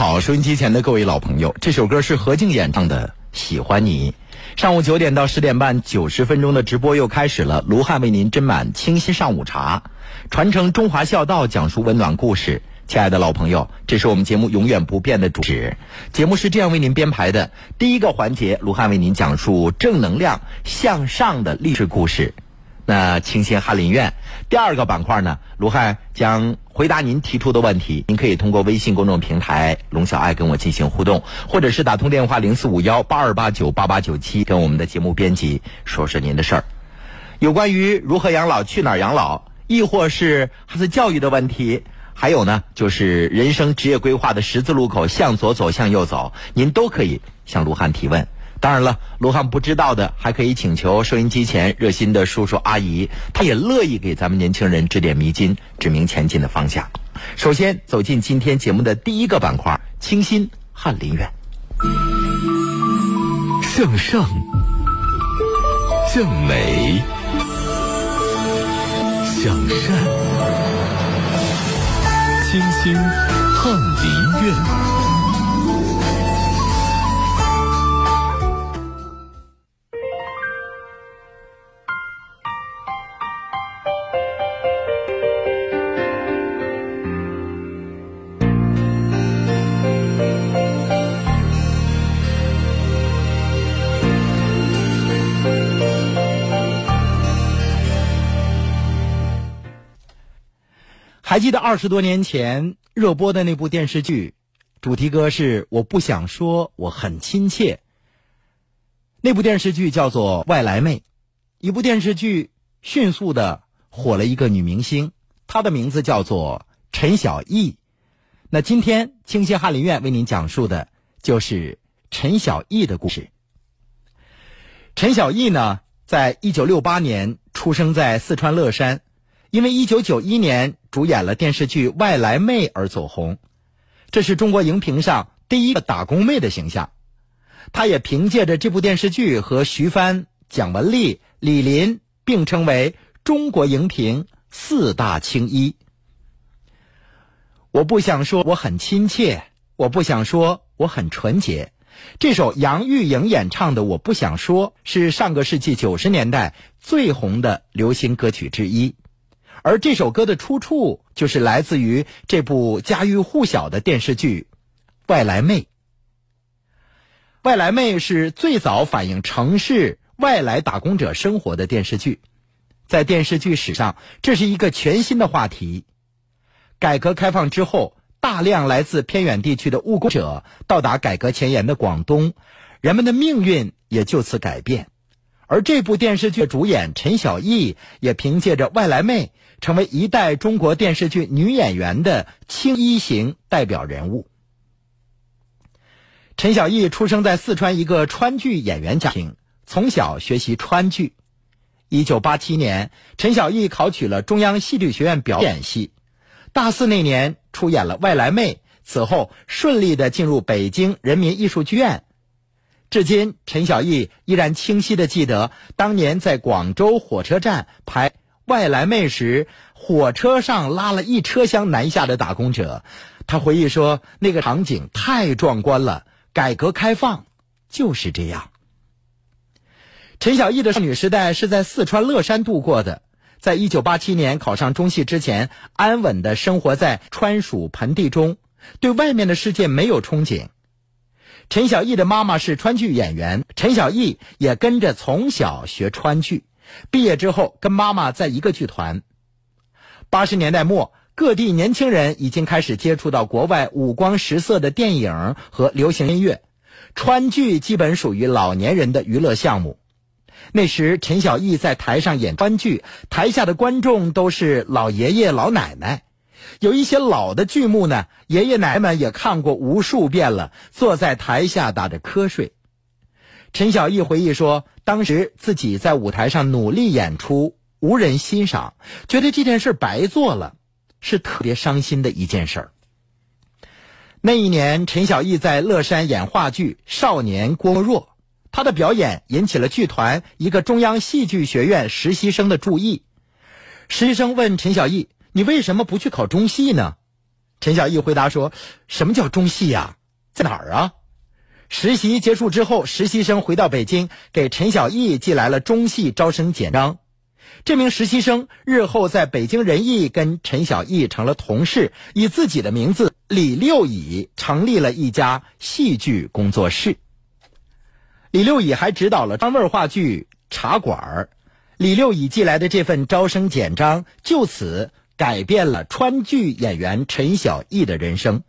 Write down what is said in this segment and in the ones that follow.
好，收音机前的各位老朋友，这首歌是何静演唱的《喜欢你》。上午九点到十点半，九十分钟的直播又开始了。卢汉为您斟满清新上午茶，传承中华孝道，讲述温暖故事。亲爱的老朋友，这是我们节目永远不变的主旨。节目是这样为您编排的：第一个环节，卢汉为您讲述正能量向上的励志故事。那清新翰林院第二个板块呢，卢汉将回答您提出的问题。您可以通过微信公众平台“龙小爱”跟我进行互动，或者是打通电话零四五幺八二八九八八九七，跟我们的节目编辑说说您的事儿。有关于如何养老、去哪儿养老，亦或是孩子教育的问题，还有呢，就是人生职业规划的十字路口，向左走，向右走，您都可以向卢汉提问。当然了，卢汉不知道的，还可以请求收音机前热心的叔叔阿姨，他也乐意给咱们年轻人指点迷津，指明前进的方向。首先走进今天节目的第一个板块——清新翰林院。向上，向美，向善，清新翰林院。还记得二十多年前热播的那部电视剧，主题歌是“我不想说我很亲切”。那部电视剧叫做《外来妹》，一部电视剧迅速的火了一个女明星，她的名字叫做陈小艺。那今天清新翰林院为您讲述的就是陈小艺的故事。陈小艺呢，在一九六八年出生在四川乐山。因为一九九一年主演了电视剧《外来妹》而走红，这是中国荧屏上第一个打工妹的形象。她也凭借着这部电视剧和徐帆、蒋雯丽、李林并称为中国荧屏四大青衣。我不想说我很亲切，我不想说我很纯洁。这首杨钰莹演唱的《我不想说》是上个世纪九十年代最红的流行歌曲之一。而这首歌的出处就是来自于这部家喻户晓的电视剧《外来妹》。《外来妹》是最早反映城市外来打工者生活的电视剧，在电视剧史上，这是一个全新的话题。改革开放之后，大量来自偏远地区的务工者到达改革前沿的广东，人们的命运也就此改变。而这部电视剧主演陈小艺也凭借着《外来妹》。成为一代中国电视剧女演员的青衣型代表人物。陈小艺出生在四川一个川剧演员家庭，从小学习川剧。一九八七年，陈小艺考取了中央戏剧学院表演系，大四那年出演了《外来妹》，此后顺利的进入北京人民艺术剧院。至今，陈小艺依然清晰的记得当年在广州火车站排。外来妹时，火车上拉了一车厢南下的打工者。他回忆说：“那个场景太壮观了。改革开放就是这样。”陈小艺的少女时代是在四川乐山度过的。在一九八七年考上中戏之前，安稳的生活在川蜀盆地中，对外面的世界没有憧憬。陈小艺的妈妈是川剧演员，陈小艺也跟着从小学川剧。毕业之后，跟妈妈在一个剧团。八十年代末，各地年轻人已经开始接触到国外五光十色的电影和流行音乐，川剧基本属于老年人的娱乐项目。那时，陈小艺在台上演川剧，台下的观众都是老爷爷老奶奶，有一些老的剧目呢，爷爷奶奶们也看过无数遍了，坐在台下打着瞌睡。陈小艺回忆说：“当时自己在舞台上努力演出，无人欣赏，觉得这件事白做了，是特别伤心的一件事儿。”那一年，陈小艺在乐山演话剧《少年郭沫若》，他的表演引起了剧团一个中央戏剧学院实习生的注意。实习生问陈小艺：“你为什么不去考中戏呢？”陈小艺回答说：“什么叫中戏呀？在哪儿啊？”实习结束之后，实习生回到北京，给陈小艺寄来了中戏招生简章。这名实习生日后在北京人艺跟陈小艺成了同事，以自己的名字李六乙成立了一家戏剧工作室。李六乙还指导了张味话剧《茶馆》。李六乙寄来的这份招生简章，就此改变了川剧演员陈小艺的人生。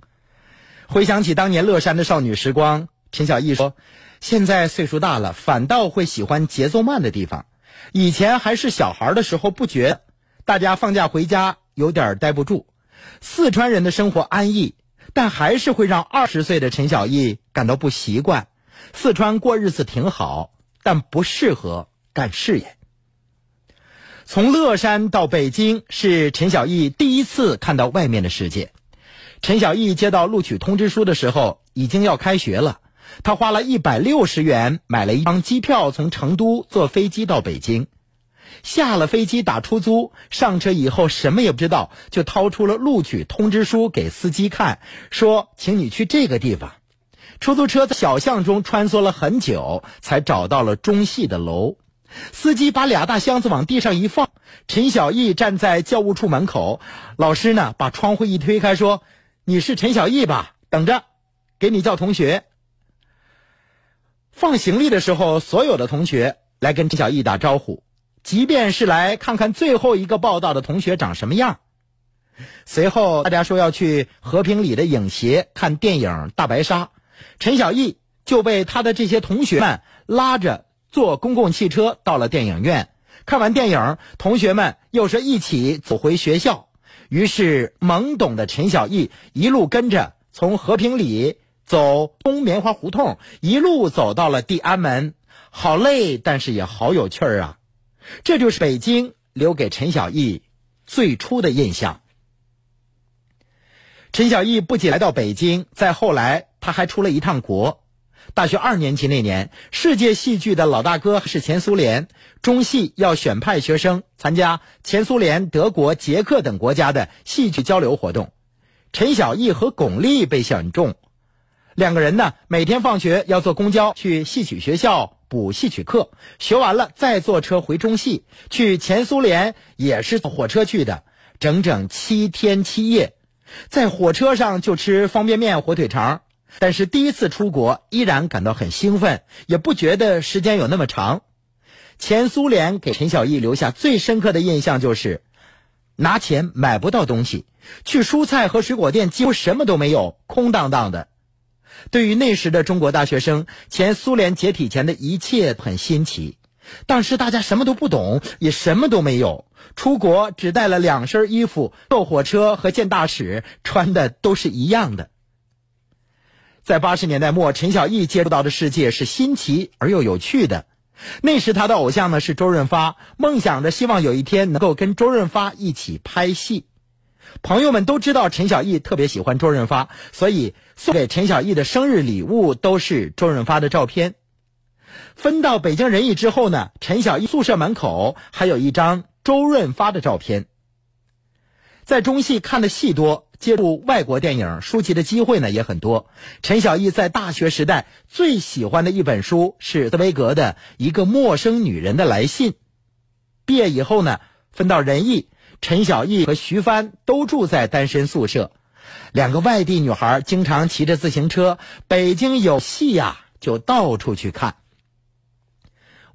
回想起当年乐山的少女时光，陈小艺说：“现在岁数大了，反倒会喜欢节奏慢的地方。”以前还是小孩的时候不觉，大家放假回家有点待不住。四川人的生活安逸，但还是会让二十岁的陈小艺感到不习惯。四川过日子挺好，但不适合干事业。从乐山到北京是陈小艺第一次看到外面的世界。陈小艺接到录取通知书的时候，已经要开学了。他花了一百六十元买了一张机票，从成都坐飞机到北京。下了飞机打出租，上车以后什么也不知道，就掏出了录取通知书给司机看，说：“请你去这个地方。”出租车在小巷中穿梭了很久，才找到了中戏的楼。司机把俩大箱子往地上一放，陈小艺站在教务处门口，老师呢把窗户一推开，说：“你是陈小艺吧？等着，给你叫同学。”放行李的时候，所有的同学来跟陈小艺打招呼，即便是来看看最后一个报道的同学长什么样。随后，大家说要去和平里的影协看电影《大白鲨》，陈小艺就被他的这些同学们拉着坐公共汽车到了电影院。看完电影，同学们又是一起走回学校。于是，懵懂的陈小艺一路跟着从和平里。走东棉花胡同，一路走到了地安门，好累，但是也好有趣儿啊！这就是北京留给陈小艺最初的印象。陈小艺不仅来到北京，再后来他还出了一趟国。大学二年级那年，世界戏剧的老大哥是前苏联，中戏要选派学生参加前苏联、德国、捷克等国家的戏剧交流活动，陈小艺和巩俐被选中。两个人呢，每天放学要坐公交去戏曲学校补戏曲课，学完了再坐车回中戏。去前苏联也是坐火车去的，整整七天七夜，在火车上就吃方便面、火腿肠。但是第一次出国，依然感到很兴奋，也不觉得时间有那么长。前苏联给陈小艺留下最深刻的印象就是，拿钱买不到东西，去蔬菜和水果店几乎什么都没有，空荡荡的。对于那时的中国大学生，前苏联解体前的一切很新奇。当时大家什么都不懂，也什么都没有，出国只带了两身衣服，坐火车和见大使穿的都是一样的。在八十年代末，陈小艺接触到的世界是新奇而又有趣的。那时他的偶像呢是周润发，梦想着希望有一天能够跟周润发一起拍戏。朋友们都知道陈小艺特别喜欢周润发，所以送给陈小艺的生日礼物都是周润发的照片。分到北京人艺之后呢，陈小艺宿舍门口还有一张周润发的照片。在中戏看的戏多，接触外国电影书籍的机会呢也很多。陈小艺在大学时代最喜欢的一本书是茨威格的《一个陌生女人的来信》。毕业以后呢，分到人艺。陈小艺和徐帆都住在单身宿舍，两个外地女孩经常骑着自行车，北京有戏呀就到处去看。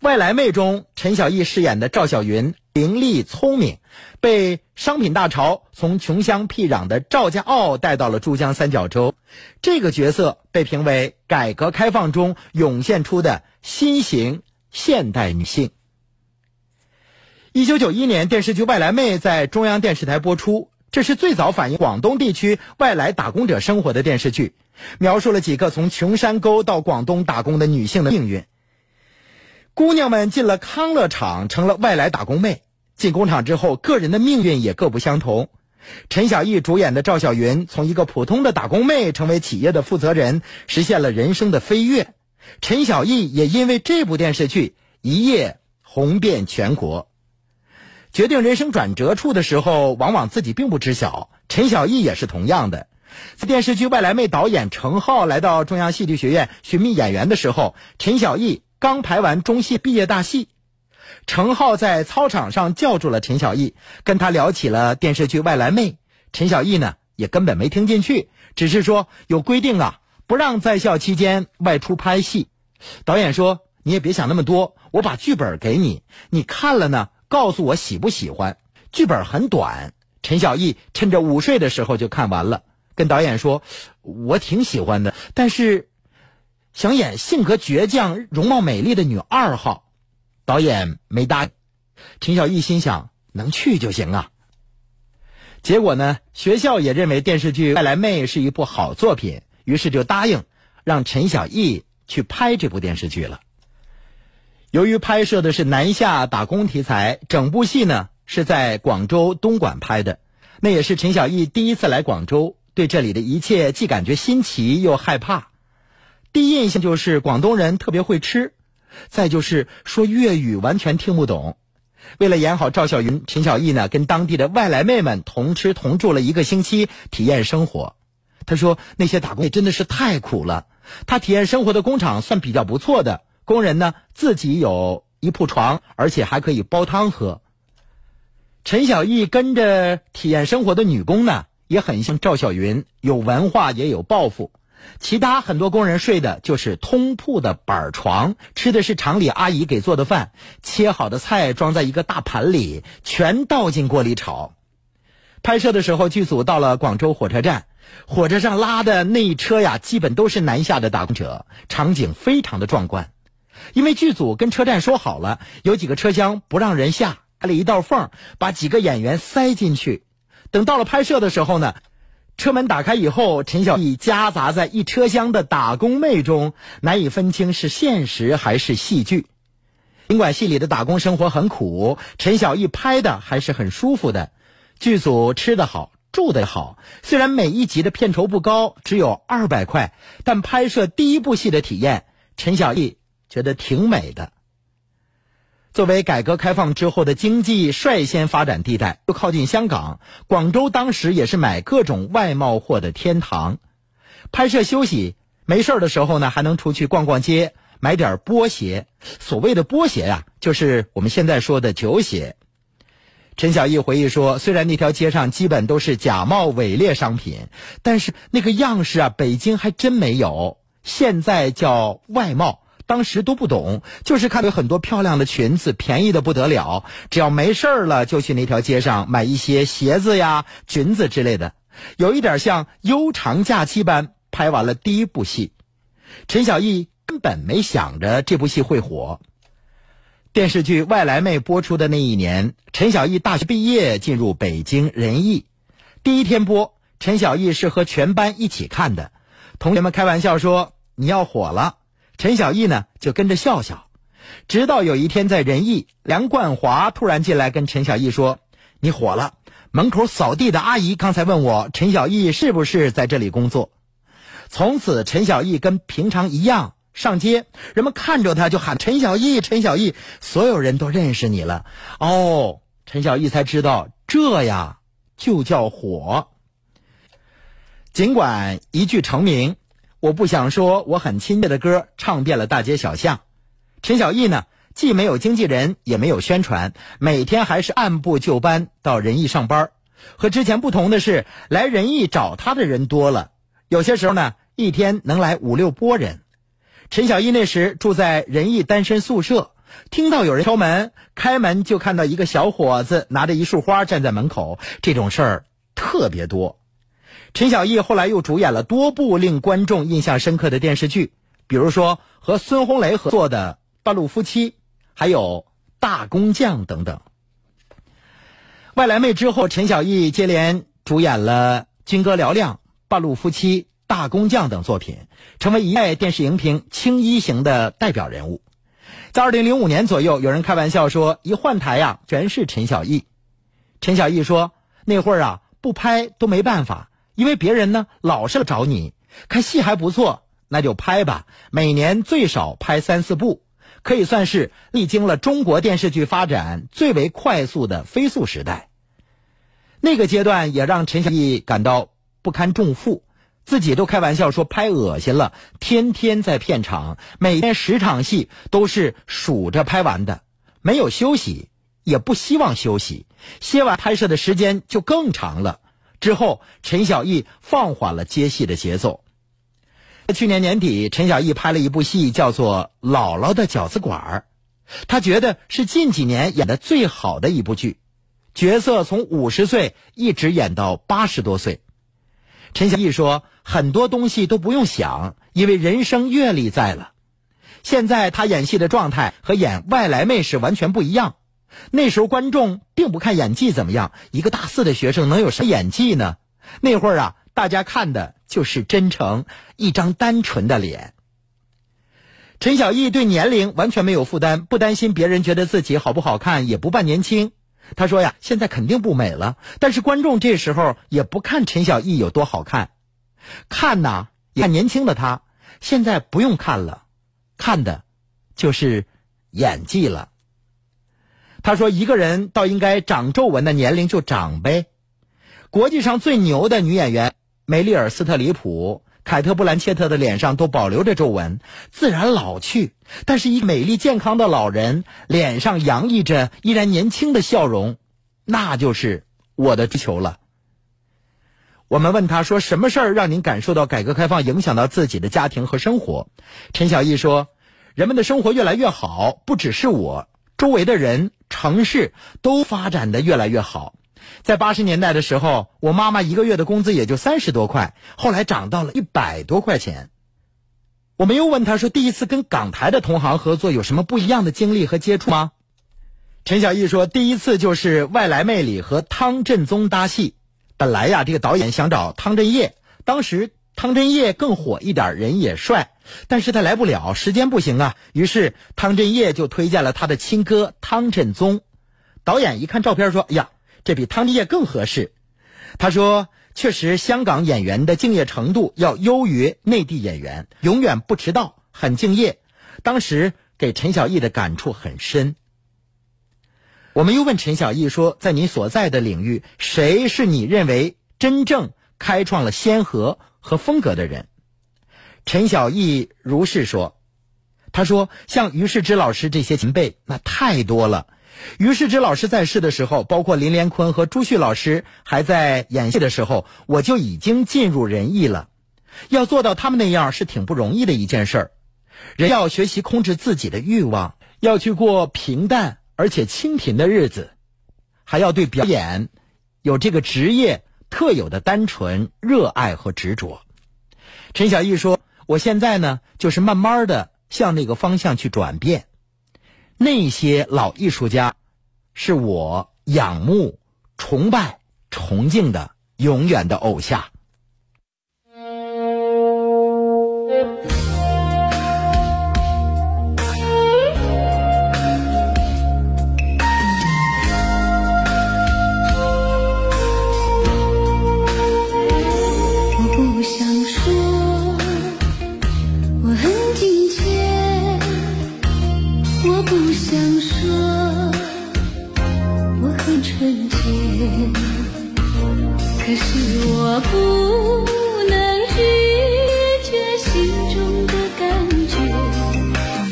外来妹中，陈小艺饰演的赵小云伶俐聪明，被商品大潮从穷乡僻壤的赵家坳带到了珠江三角洲，这个角色被评为改革开放中涌现出的新型现代女性。一九九一年，电视剧《外来妹》在中央电视台播出。这是最早反映广东地区外来打工者生活的电视剧，描述了几个从穷山沟到广东打工的女性的命运。姑娘们进了康乐厂，成了外来打工妹。进工厂之后，个人的命运也各不相同。陈小艺主演的赵小云从一个普通的打工妹成为企业的负责人，实现了人生的飞跃。陈小艺也因为这部电视剧一夜红遍全国。决定人生转折处的时候，往往自己并不知晓。陈小艺也是同样的。在电视剧《外来妹》导演程浩来到中央戏剧学院寻觅演员的时候，陈小艺刚排完中戏毕业大戏。程浩在操场上叫住了陈小艺，跟他聊起了电视剧《外来妹》。陈小艺呢也根本没听进去，只是说有规定啊，不让在校期间外出拍戏。导演说：“你也别想那么多，我把剧本给你，你看了呢，告诉我喜不喜欢。”剧本很短，陈小艺趁着午睡的时候就看完了，跟导演说：“我挺喜欢的，但是想演性格倔强、容貌美丽的女二号。”导演没答应，陈小艺心想能去就行啊。结果呢，学校也认为电视剧《外来妹》是一部好作品，于是就答应让陈小艺去拍这部电视剧了。由于拍摄的是南下打工题材，整部戏呢是在广州东莞拍的，那也是陈小艺第一次来广州，对这里的一切既感觉新奇又害怕。第一印象就是广东人特别会吃。再就是说粤语完全听不懂，为了演好赵小云，陈小艺呢跟当地的外来妹们同吃同住了一个星期，体验生活。他说那些打工真的是太苦了。他体验生活的工厂算比较不错的，工人呢自己有一铺床，而且还可以煲汤喝。陈小艺跟着体验生活的女工呢，也很像赵小云，有文化也有抱负。其他很多工人睡的就是通铺的板床，吃的是厂里阿姨给做的饭，切好的菜装在一个大盘里，全倒进锅里炒。拍摄的时候，剧组到了广州火车站，火车上拉的那一车呀，基本都是南下的打工者，场景非常的壮观。因为剧组跟车站说好了，有几个车厢不让人下，开了一道缝，把几个演员塞进去。等到了拍摄的时候呢。车门打开以后，陈小艺夹杂在一车厢的打工妹中，难以分清是现实还是戏剧。尽管戏里的打工生活很苦，陈小艺拍的还是很舒服的。剧组吃得好，住得好。虽然每一集的片酬不高，只有二百块，但拍摄第一部戏的体验，陈小艺觉得挺美的。作为改革开放之后的经济率先发展地带，又靠近香港，广州当时也是买各种外贸货的天堂。拍摄休息没事的时候呢，还能出去逛逛街，买点波鞋。所谓的波鞋呀，就是我们现在说的球鞋。陈小艺回忆说，虽然那条街上基本都是假冒伪劣商品，但是那个样式啊，北京还真没有。现在叫外贸。当时都不懂，就是看到很多漂亮的裙子，便宜的不得了。只要没事了，就去那条街上买一些鞋子呀、裙子之类的，有一点像悠长假期般拍完了第一部戏。陈小艺根本没想着这部戏会火。电视剧《外来妹》播出的那一年，陈小艺大学毕业，进入北京人艺。第一天播，陈小艺是和全班一起看的，同学们开玩笑说：“你要火了。”陈小艺呢，就跟着笑笑，直到有一天在仁义，梁冠华突然进来跟陈小艺说：“你火了。”门口扫地的阿姨刚才问我，陈小艺是不是在这里工作？从此，陈小艺跟平常一样上街，人们看着他就喊陈小艺，陈小艺，所有人都认识你了。哦，陈小艺才知道，这呀就叫火。尽管一句成名。我不想说，我很亲切的歌唱遍了大街小巷。陈小艺呢，既没有经纪人，也没有宣传，每天还是按部就班到仁义上班。和之前不同的是，来仁义找他的人多了，有些时候呢，一天能来五六拨人。陈小艺那时住在仁义单身宿舍，听到有人敲门，开门就看到一个小伙子拿着一束花站在门口，这种事儿特别多。陈小艺后来又主演了多部令观众印象深刻的电视剧，比如说和孙红雷合作的《半路夫妻》，还有《大工匠》等等。外来妹之后，陈小艺接连主演了《军歌嘹亮》《半路夫妻》《大工匠》等作品，成为一代电视荧屏青衣型的代表人物。在二零零五年左右，有人开玩笑说，一换台呀，全是陈小艺。陈小艺说，那会儿啊。不拍都没办法，因为别人呢老是找你，看戏还不错，那就拍吧。每年最少拍三四部，可以算是历经了中国电视剧发展最为快速的飞速时代。那个阶段也让陈小艺感到不堪重负，自己都开玩笑说拍恶心了，天天在片场，每天十场戏都是数着拍完的，没有休息，也不希望休息，歇完拍摄的时间就更长了。之后，陈小艺放缓了接戏的节奏。去年年底，陈小艺拍了一部戏，叫做《姥姥的饺子馆儿》，他觉得是近几年演的最好的一部剧。角色从五十岁一直演到八十多岁，陈小艺说很多东西都不用想，因为人生阅历在了。现在他演戏的状态和演外来妹是完全不一样。那时候观众并不看演技怎么样，一个大四的学生能有什么演技呢？那会儿啊，大家看的就是真诚，一张单纯的脸。陈小艺对年龄完全没有负担，不担心别人觉得自己好不好看，也不扮年轻。他说呀，现在肯定不美了，但是观众这时候也不看陈小艺有多好看，看呐，看年轻的他。现在不用看了，看的，就是演技了。他说，一个人到应该长皱纹的年龄就长呗。国际上最牛的女演员梅丽尔·斯特里普、凯特·布兰切特的脸上都保留着皱纹，自然老去。但是，一美丽健康的老人脸上洋溢着依然年轻的笑容，那就是我的追求了。我们问他说：“什么事儿让您感受到改革开放影响到自己的家庭和生活？”陈小艺说：“人们的生活越来越好，不只是我，周围的人、城市都发展的越来越好。在八十年代的时候，我妈妈一个月的工资也就三十多块，后来涨到了一百多块钱。”我们又问他说：“第一次跟港台的同行合作有什么不一样的经历和接触吗？”陈小艺说：“第一次就是《外来妹》里和汤振宗搭戏。本来呀，这个导演想找汤镇业，当时汤镇业更火一点，人也帅，但是他来不了，时间不行啊。于是汤镇业就推荐了他的亲哥汤振宗。导演一看照片说：‘哎呀，这比汤镇业更合适。’他说。”确实，香港演员的敬业程度要优于内地演员，永远不迟到，很敬业。当时给陈小艺的感触很深。我们又问陈小艺说：“在你所在的领域，谁是你认为真正开创了先河和风格的人？”陈小艺如是说：“他说，像于世之老师这些前辈，那太多了。”于世之老师在世的时候，包括林连坤和朱旭老师还在演戏的时候，我就已经尽入人意了。要做到他们那样是挺不容易的一件事儿。人要学习控制自己的欲望，要去过平淡而且清贫的日子，还要对表演有这个职业特有的单纯、热爱和执着。陈小艺说：“我现在呢，就是慢慢的向那个方向去转变。”那些老艺术家，是我仰慕、崇拜、崇敬的永远的偶像。我不能拒绝心中的感觉，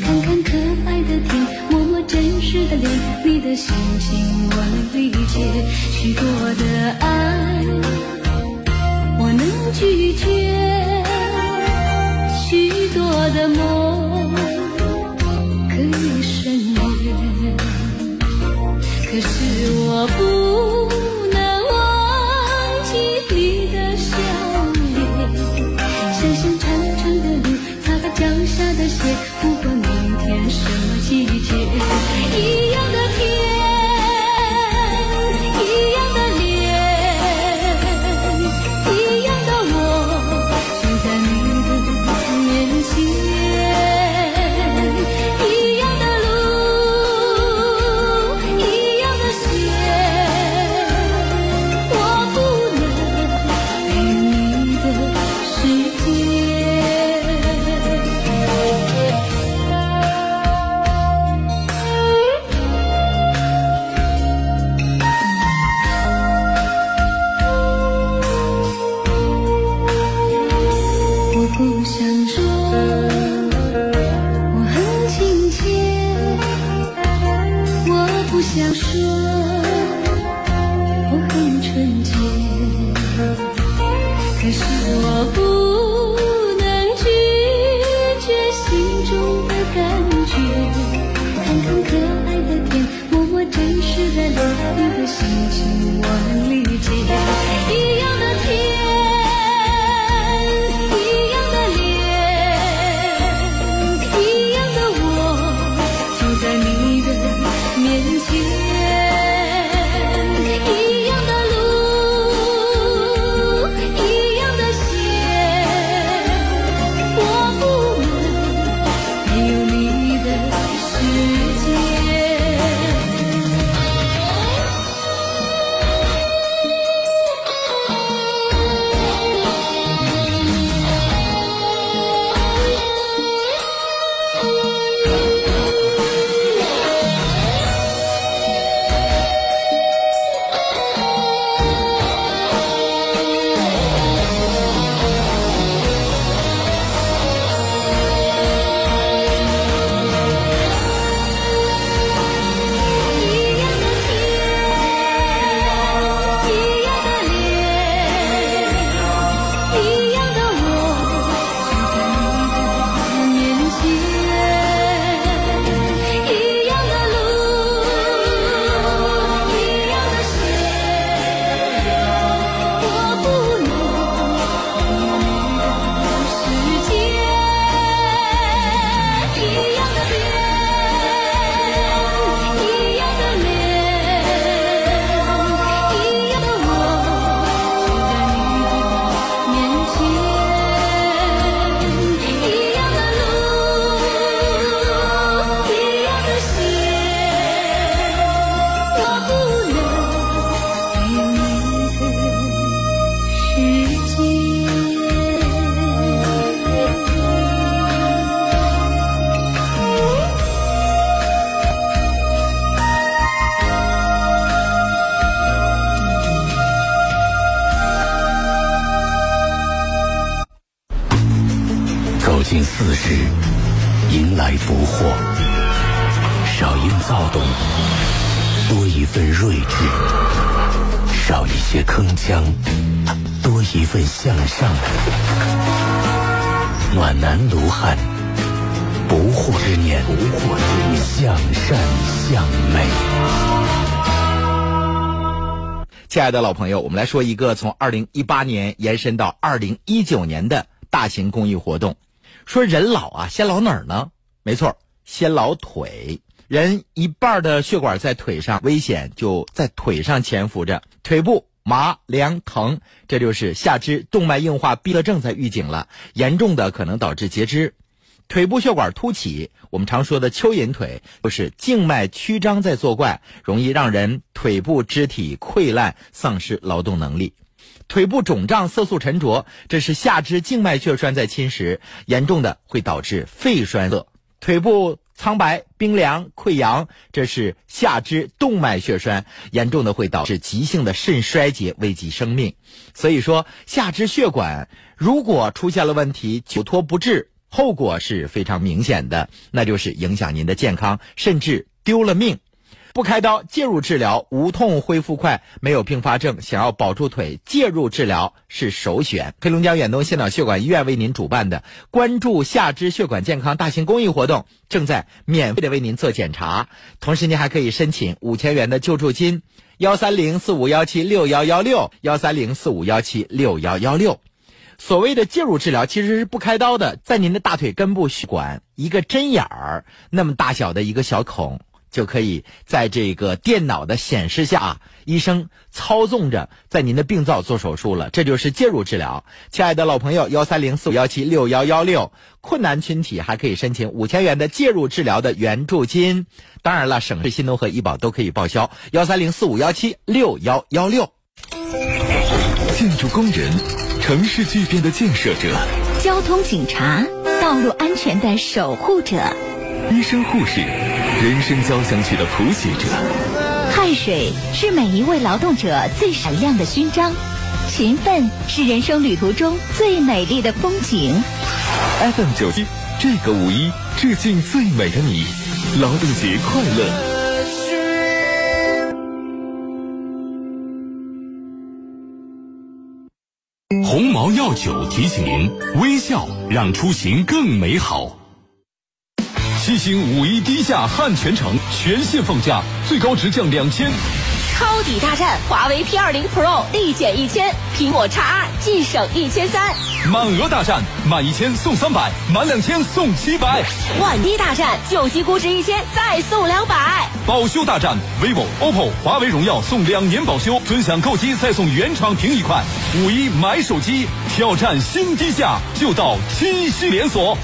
看看可爱的天，摸摸真实的脸，你的心情我能理解，许多的爱。我能拒绝，许多的梦可以省略。可是我不。wish you. 亲爱的老朋友，我们来说一个从二零一八年延伸到二零一九年的大型公益活动。说人老啊，先老哪儿呢？没错，先老腿。人一半的血管在腿上，危险就在腿上潜伏着。腿部麻、凉、疼，这就是下肢动脉硬化闭塞症在预警了，严重的可能导致截肢。腿部血管凸起，我们常说的蚯蚓腿，就是静脉曲张在作怪，容易让人腿部肢体溃烂，丧失劳动能力。腿部肿胀、色素沉着，这是下肢静脉血栓在侵蚀，严重的会导致肺栓塞。腿部苍白、冰凉、溃疡，这是下肢动脉血栓，严重的会导致急性的肾衰竭，危及生命。所以说，下肢血管如果出现了问题，久拖不治，后果是非常明显的，那就是影响您的健康，甚至丢了命。不开刀介入治疗，无痛恢复快，没有并发症。想要保住腿，介入治疗是首选。黑龙江远东心脑血管医院为您主办的“关注下肢血管健康”大型公益活动，正在免费的为您做检查，同时您还可以申请五千元的救助金，幺三零四五幺七六幺幺六，幺三零四五幺七六幺幺六。所谓的介入治疗其实是不开刀的，在您的大腿根部血管一个针眼儿那么大小的一个小孔。就可以在这个电脑的显示下，医生操纵着在您的病灶做手术了，这就是介入治疗。亲爱的老朋友，幺三零四五幺七六幺幺六，困难群体还可以申请五千元的介入治疗的援助金。当然了，省市新农合医保都可以报销。幺三零四五幺七六幺幺六。建筑工人，城市巨变的建设者，交通警察，道路安全的守护者。医生护士，人生交响曲的谱写者。汗水是每一位劳动者最闪亮的勋章，勤奋是人生旅途中最美丽的风景。FM 九七，这个五一致敬最美的你，劳动节快乐！鸿茅药酒提醒您：微笑让出行更美好。七星五一低价汉全城全线放假，最高直降两千。抄底大战，华为 P 二零 Pro 立减一千，苹果 XR 即省一千三。满额大战，满一千送三百，满两千送七百。万低大战，旧机估值一千再送两百。保修大战，vivo、OPPO、华为、荣耀送两年保修，尊享购机再送原厂屏一块。五一买手机，挑战新低价，就到七夕连锁。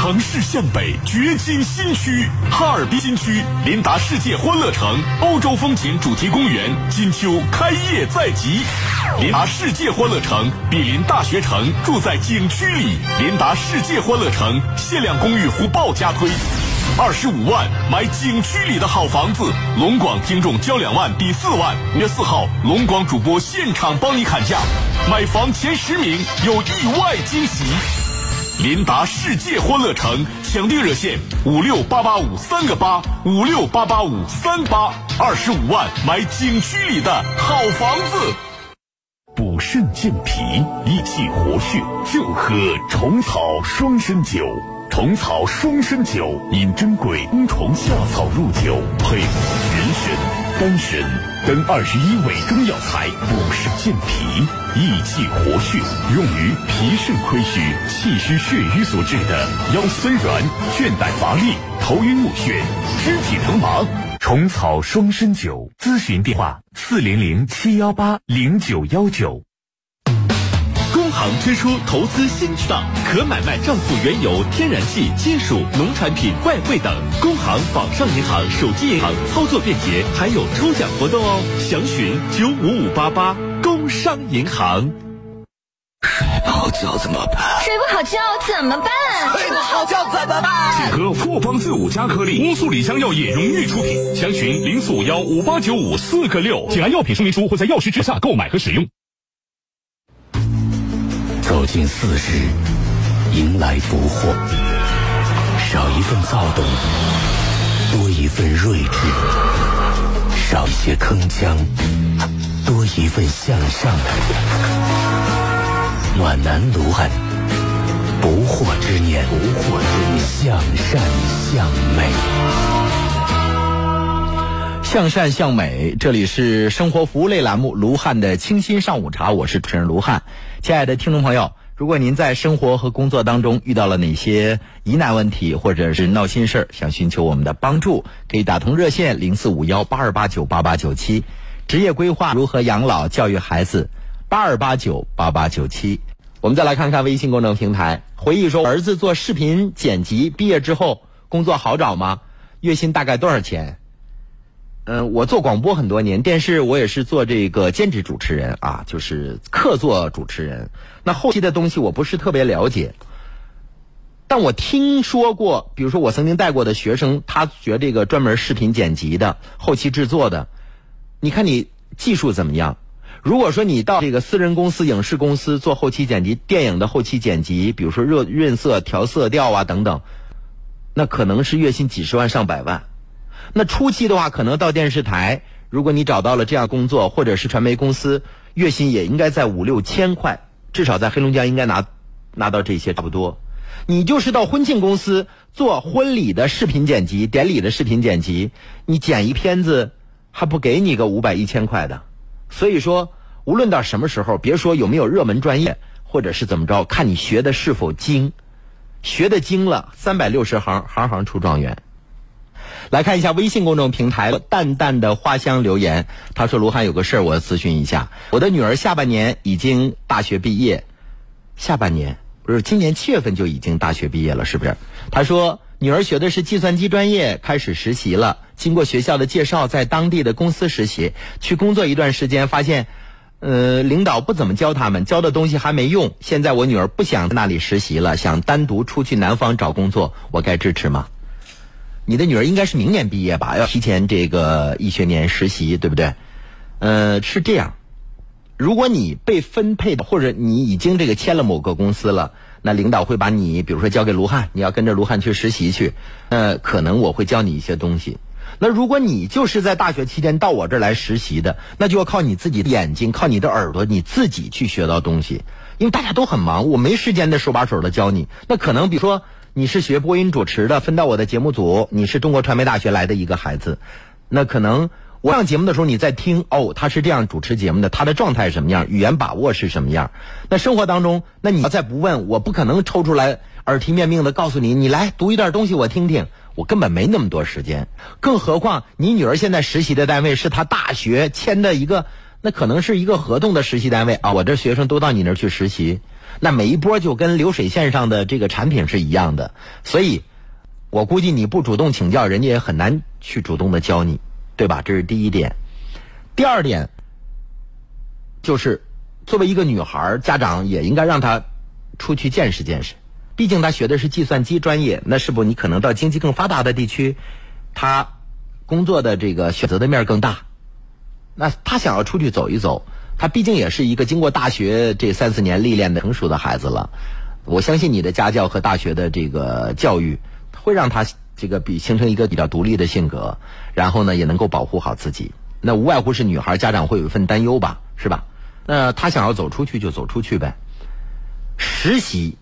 城市向北，掘金新区，哈尔滨新区林达世界欢乐城欧洲风情主题公园金秋开业在即。林达世界欢乐城毗邻大学城，住在景区里。林达世界欢乐城限量公寓户报加推，二十五万买景区里的好房子。龙广听众交两万抵四万。五月四号，龙广主播现场帮你砍价，买房前十名有意外惊喜。林达世界欢乐城抢订热线五六八八五三个八五六八八五三八二十五万买景区里的好房子，补肾健脾益气活血，就喝虫草双参酒。虫草双参酒因珍贵冬虫夏草入酒，配人参、丹参等二十一味中药材，补肾健脾。益气活血，用于脾肾亏虚、气虚血瘀所致的腰酸软、倦怠乏力、头晕目眩、肢体疼麻。虫草双参酒，咨询电话：四零零七幺八零九幺九。工行推出投资新渠道，可买卖账户原油、天然气、金属、农产品、外汇等。工行网上银行、手机银行操作便捷，还有抽奖活动哦！详询九五五八八。工商银行。睡不好觉怎么办？睡不好觉怎么办？睡不好觉怎么办？请喝复方四五加颗粒，乌苏里香药业荣誉出品。详询零四五幺五八九五四个六，请按药品说明书或在药师指下购买和使用。走进四十，迎来不惑，少一份躁动，多一份睿智；少一些铿锵。多一份向上，暖男卢汉，不惑之年，不惑之年，向善向美，向善向美。这里是生活服务类栏目卢汉的清新上午茶，我是主持人卢汉。亲爱的听众朋友，如果您在生活和工作当中遇到了哪些疑难问题，或者是闹心事儿，想寻求我们的帮助，可以打通热线零四五幺八二八九八八九七。职业规划如何养老教育孩子？八二八九八八九七。我们再来看看微信公众平台回忆说，儿子做视频剪辑，毕业之后工作好找吗？月薪大概多少钱？嗯，我做广播很多年，电视我也是做这个兼职主持人啊，就是客座主持人。那后期的东西我不是特别了解，但我听说过，比如说我曾经带过的学生，他学这个专门视频剪辑的、后期制作的。你看你技术怎么样？如果说你到这个私人公司、影视公司做后期剪辑，电影的后期剪辑，比如说润润色、调色调啊等等，那可能是月薪几十万上百万。那初期的话，可能到电视台，如果你找到了这样工作，或者是传媒公司，月薪也应该在五六千块，至少在黑龙江应该拿拿到这些差不多。你就是到婚庆公司做婚礼的视频剪辑、典礼的视频剪辑，你剪一片子。还不给你个五百一千块的，所以说无论到什么时候，别说有没有热门专业，或者是怎么着，看你学的是否精，学的精了，三百六十行，行行出状元。来看一下微信公众平台淡淡的花香留言，他说卢汉有个事儿我要咨询一下，我的女儿下半年已经大学毕业，下半年不是今年七月份就已经大学毕业了，是不是？他说。女儿学的是计算机专业，开始实习了。经过学校的介绍，在当地的公司实习，去工作一段时间，发现，呃，领导不怎么教他们，教的东西还没用。现在我女儿不想在那里实习了，想单独出去南方找工作，我该支持吗？你的女儿应该是明年毕业吧？要提前这个一学年实习，对不对？呃，是这样。如果你被分配的，或者你已经这个签了某个公司了，那领导会把你，比如说交给卢汉，你要跟着卢汉去实习去，呃，可能我会教你一些东西。那如果你就是在大学期间到我这儿来实习的，那就要靠你自己的眼睛，靠你的耳朵，你自己去学到东西。因为大家都很忙，我没时间的手把手的教你。那可能比如说你是学播音主持的，分到我的节目组，你是中国传媒大学来的一个孩子，那可能我上节目的时候你在听，哦，他是这样主持节目的，他的状态什么样，语言把握是什么样。那生活当中，那你要再不问，我不可能抽出来耳提面命的告诉你，你来读一段东西我听听。我根本没那么多时间，更何况你女儿现在实习的单位是她大学签的一个，那可能是一个合同的实习单位啊。我这学生都到你那儿去实习，那每一波就跟流水线上的这个产品是一样的，所以，我估计你不主动请教，人家也很难去主动的教你，对吧？这是第一点。第二点，就是作为一个女孩，家长也应该让她出去见识见识。毕竟她学的是计算机专业，那是不你可能到经济更发达的地区，她工作的这个选择的面更大。那她想要出去走一走，他毕竟也是一个经过大学这三四年历练的成熟的孩子了。我相信你的家教和大学的这个教育，会让他这个比形成一个比较独立的性格，然后呢也能够保护好自己。那无外乎是女孩家长会有一份担忧吧，是吧？那他想要走出去就走出去呗，实习。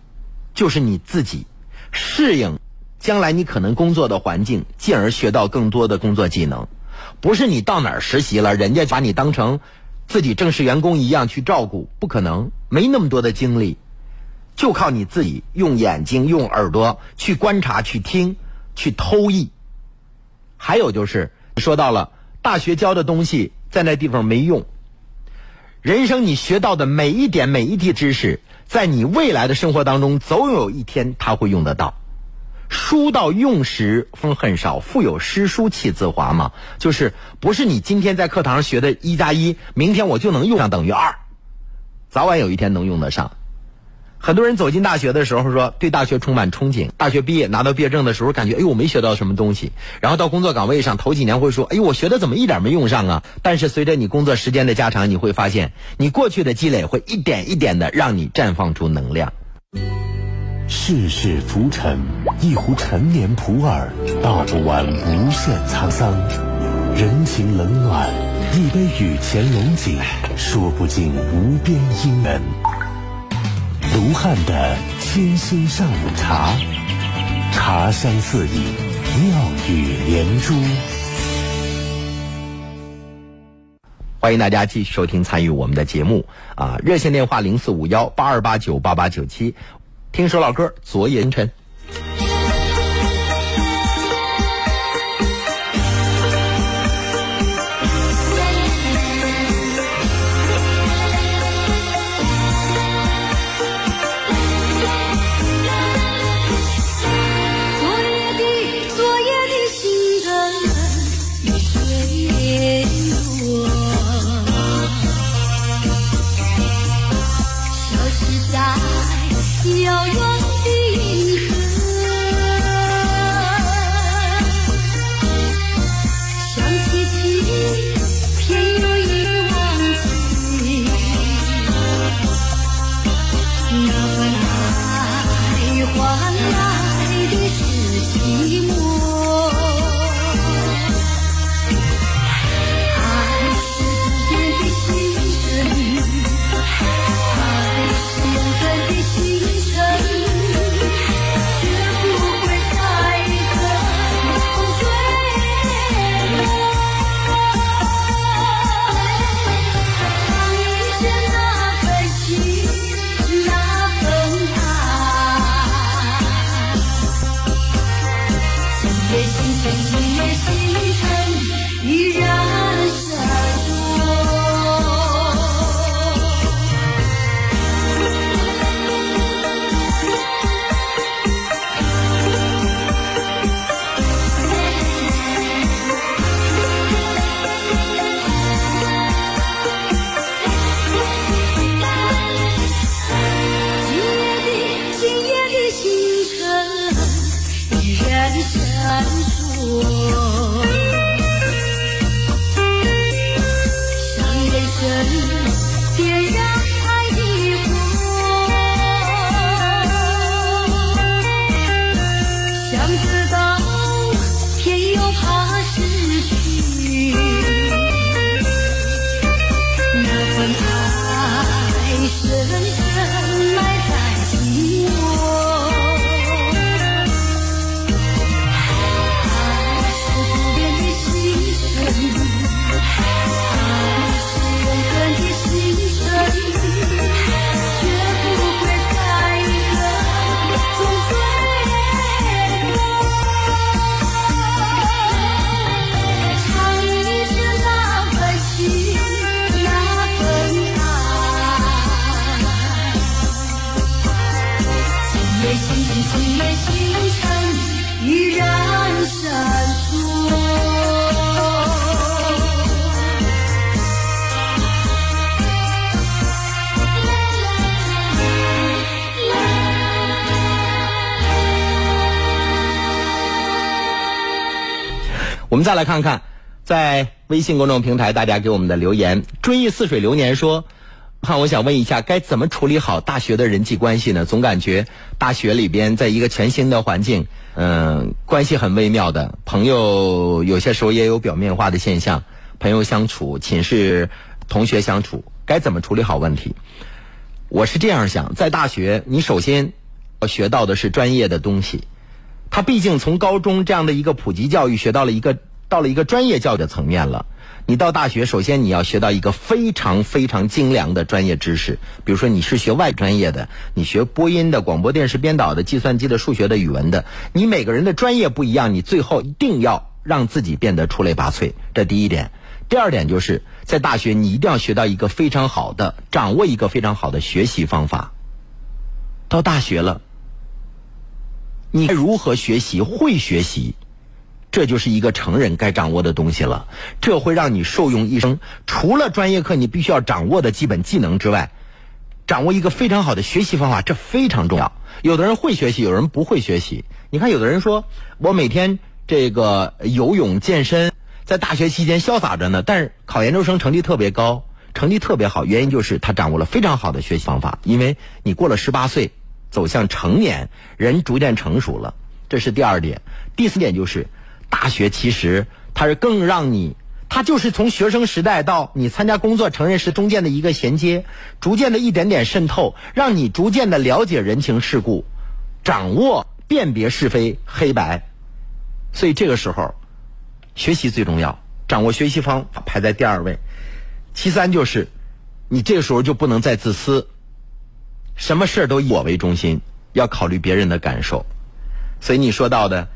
就是你自己适应将来你可能工作的环境，进而学到更多的工作技能。不是你到哪儿实习了，人家把你当成自己正式员工一样去照顾，不可能，没那么多的精力。就靠你自己用眼睛、用耳朵去观察、去听、去偷译。还有就是说到了大学教的东西在那地方没用，人生你学到的每一点、每一滴知识。在你未来的生活当中，总有一天他会用得到。书到用时风恨少，腹有诗书气自华嘛。就是不是你今天在课堂上学的一加一，明天我就能用上等于二，早晚有一天能用得上。很多人走进大学的时候说对大学充满憧憬，大学毕业拿到毕业证的时候感觉哎呦我没学到什么东西，然后到工作岗位上头几年会说哎呦我学的怎么一点没用上啊？但是随着你工作时间的加长，你会发现你过去的积累会一点一点的让你绽放出能量。世事浮沉，一壶陈年普洱，道不完无限沧桑；人情冷暖，一杯雨前龙井，说不尽无边姻缘。卢汉的清新上午茶，茶香四溢，妙语连珠。欢迎大家继续收听参与我们的节目啊！热线电话零四五幺八二八九八八九七，听首老歌，昨夜凌晨。再来看看，在微信公众平台大家给我们的留言。追忆似水流年说：“看，我想问一下，该怎么处理好大学的人际关系呢？总感觉大学里边，在一个全新的环境，嗯、关系很微妙的，朋友有些时候也有表面化的现象，朋友相处、寝室同学相处，该怎么处理好问题？我是这样想，在大学，你首先要学到的是专业的东西。他毕竟从高中这样的一个普及教育学到了一个到了一个专业教育的层面了。你到大学，首先你要学到一个非常非常精良的专业知识，比如说你是学外专业的，你学播音的、广播电视编导的、计算机的、数学的、语文的，你每个人的专业不一样，你最后一定要让自己变得出类拔萃，这第一点。第二点就是在大学，你一定要学到一个非常好的，掌握一个非常好的学习方法。到大学了。你如何学习？会学习，这就是一个成人该掌握的东西了。这会让你受用一生。除了专业课你必须要掌握的基本技能之外，掌握一个非常好的学习方法，这非常重要。有的人会学习，有人不会学习。你看，有的人说我每天这个游泳、健身，在大学期间潇洒着呢，但是考研究生成绩特别高，成绩特别好，原因就是他掌握了非常好的学习方法。因为你过了十八岁。走向成年，人逐渐成熟了，这是第二点。第四点就是，大学其实它是更让你，它就是从学生时代到你参加工作、成人时中间的一个衔接，逐渐的一点点渗透，让你逐渐的了解人情世故，掌握辨别是非黑白。所以这个时候，学习最重要，掌握学习方法排在第二位。其三就是，你这个时候就不能再自私。什么事儿都以我为中心，要考虑别人的感受。所以你说到的，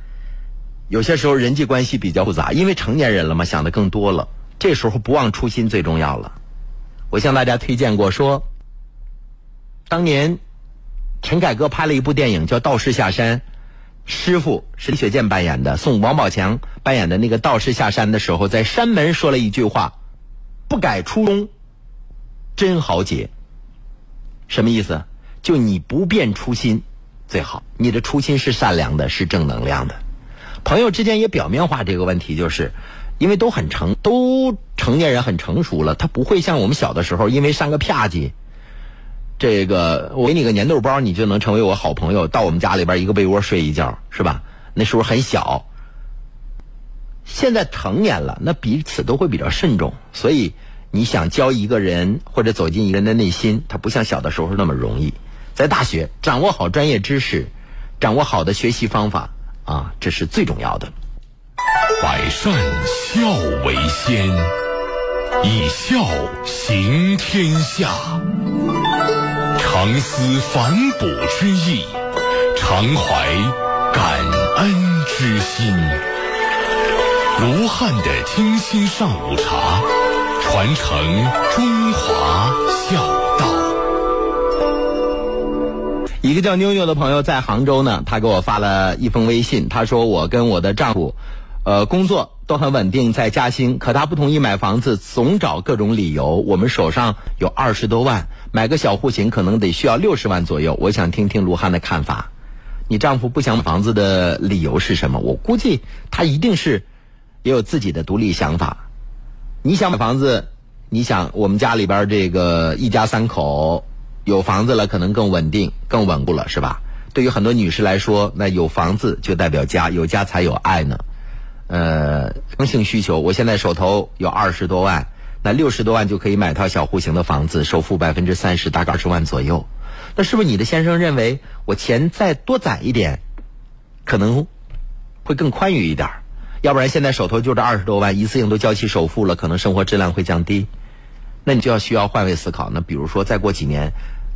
有些时候人际关系比较复杂，因为成年人了嘛，想的更多了。这时候不忘初心最重要了。我向大家推荐过说，当年陈凯歌拍了一部电影叫《道士下山》，师傅是李雪健扮演的，送王宝强扮演的那个道士下山的时候，在山门说了一句话：“不改初衷，真豪杰。”什么意思？就你不变初心最好，你的初心是善良的，是正能量的。朋友之间也表面化这个问题，就是因为都很成，都成年人很成熟了，他不会像我们小的时候，因为上个啪叽，这个我给你个粘豆包，你就能成为我好朋友，到我们家里边一个被窝睡一觉，是吧？那时候很小。现在成年了，那彼此都会比较慎重，所以你想教一个人或者走进一个人的内心，他不像小的时候那么容易。在大学掌握好专业知识，掌握好的学习方法啊，这是最重要的。百善孝为先，以孝行天下。常思反哺之意，常怀感恩之心。卢汉的清新上午茶，传承中华孝一个叫妞妞的朋友在杭州呢，他给我发了一封微信，他说我跟我的丈夫，呃，工作都很稳定，在嘉兴，可他不同意买房子，总找各种理由。我们手上有二十多万，买个小户型可能得需要六十万左右。我想听听卢汉的看法。你丈夫不想买房子的理由是什么？我估计他一定是也有自己的独立想法。你想买房子，你想我们家里边这个一家三口。有房子了，可能更稳定、更稳固了，是吧？对于很多女士来说，那有房子就代表家，有家才有爱呢。呃，刚性需求，我现在手头有二十多万，那六十多万就可以买套小户型的房子，首付百分之三十，大概二十万左右。那是不是你的先生认为我钱再多攒一点，可能会更宽裕一点？要不然现在手头就这二十多万，一次性都交齐首付了，可能生活质量会降低。那你就要需要换位思考。那比如说，再过几年，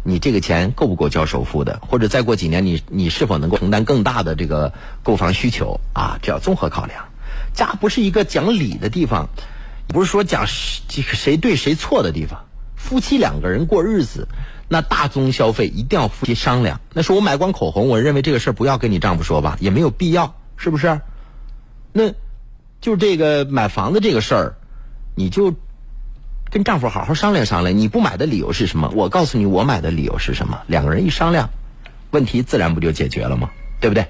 你这个钱够不够交首付的？或者再过几年，你你是否能够承担更大的这个购房需求啊？这要综合考量。家不是一个讲理的地方，不是说讲谁谁对谁错的地方。夫妻两个人过日子，那大宗消费一定要夫妻商量。那说我买罐口红，我认为这个事儿不要跟你丈夫说吧，也没有必要，是不是？那，就这个买房子这个事儿，你就跟丈夫好好商量商量。你不买的理由是什么？我告诉你，我买的理由是什么？两个人一商量，问题自然不就解决了吗？对不对？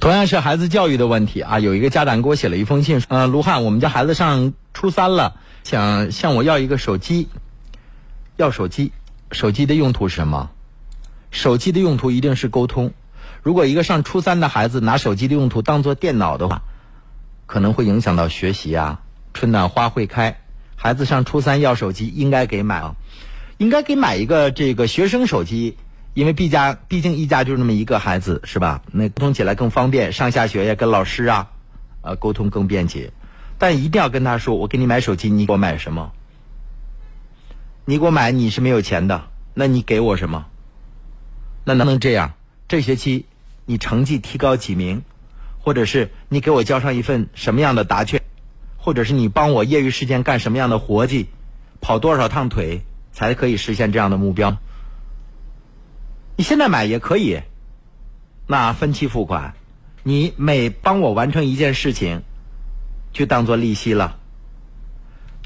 同样是孩子教育的问题啊，有一个家长给我写了一封信，呃，卢汉，我们家孩子上初三了，想向我要一个手机，要手机，手机的用途是什么？手机的用途一定是沟通。如果一个上初三的孩子拿手机的用途当做电脑的话，可能会影响到学习啊。春暖花会开，孩子上初三要手机，应该给买啊，应该给买一个这个学生手机。因为毕家毕竟一家就那么一个孩子是吧？那沟通起来更方便，上下学呀跟老师啊，呃沟通更便捷。但一定要跟他说，我给你买手机，你给我买什么？你给我买你是没有钱的，那你给我什么？那能不能这样？这学期你成绩提高几名，或者是你给我交上一份什么样的答卷，或者是你帮我业余时间干什么样的活计，跑多少趟腿才可以实现这样的目标？你现在买也可以，那分期付款，你每帮我完成一件事情，就当做利息了。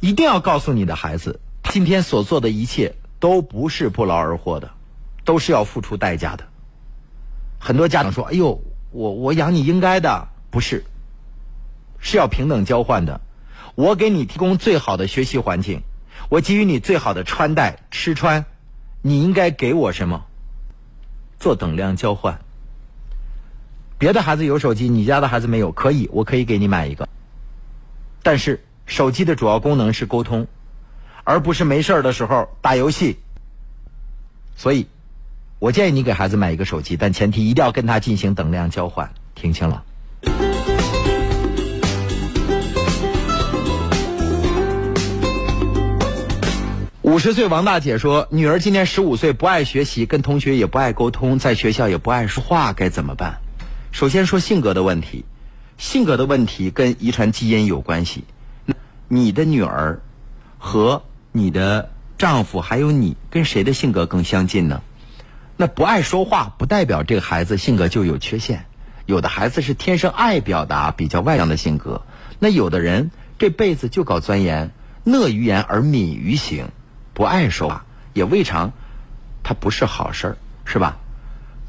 一定要告诉你的孩子，今天所做的一切都不是不劳而获的，都是要付出代价的。很多家长说：“哎呦，我我养你应该的，不是，是要平等交换的。我给你提供最好的学习环境，我给予你最好的穿戴吃穿，你应该给我什么？”做等量交换，别的孩子有手机，你家的孩子没有，可以，我可以给你买一个。但是手机的主要功能是沟通，而不是没事儿的时候打游戏。所以，我建议你给孩子买一个手机，但前提一定要跟他进行等量交换。听清了。五十岁王大姐说：“女儿今年十五岁，不爱学习，跟同学也不爱沟通，在学校也不爱说话，该怎么办？”首先说性格的问题，性格的问题跟遗传基因有关系。你的女儿和你的丈夫还有你，跟谁的性格更相近呢？那不爱说话，不代表这个孩子性格就有缺陷。有的孩子是天生爱表达、比较外向的性格，那有的人这辈子就搞钻研，讷于言而敏于行。不爱说话也未尝，他不是好事儿，是吧？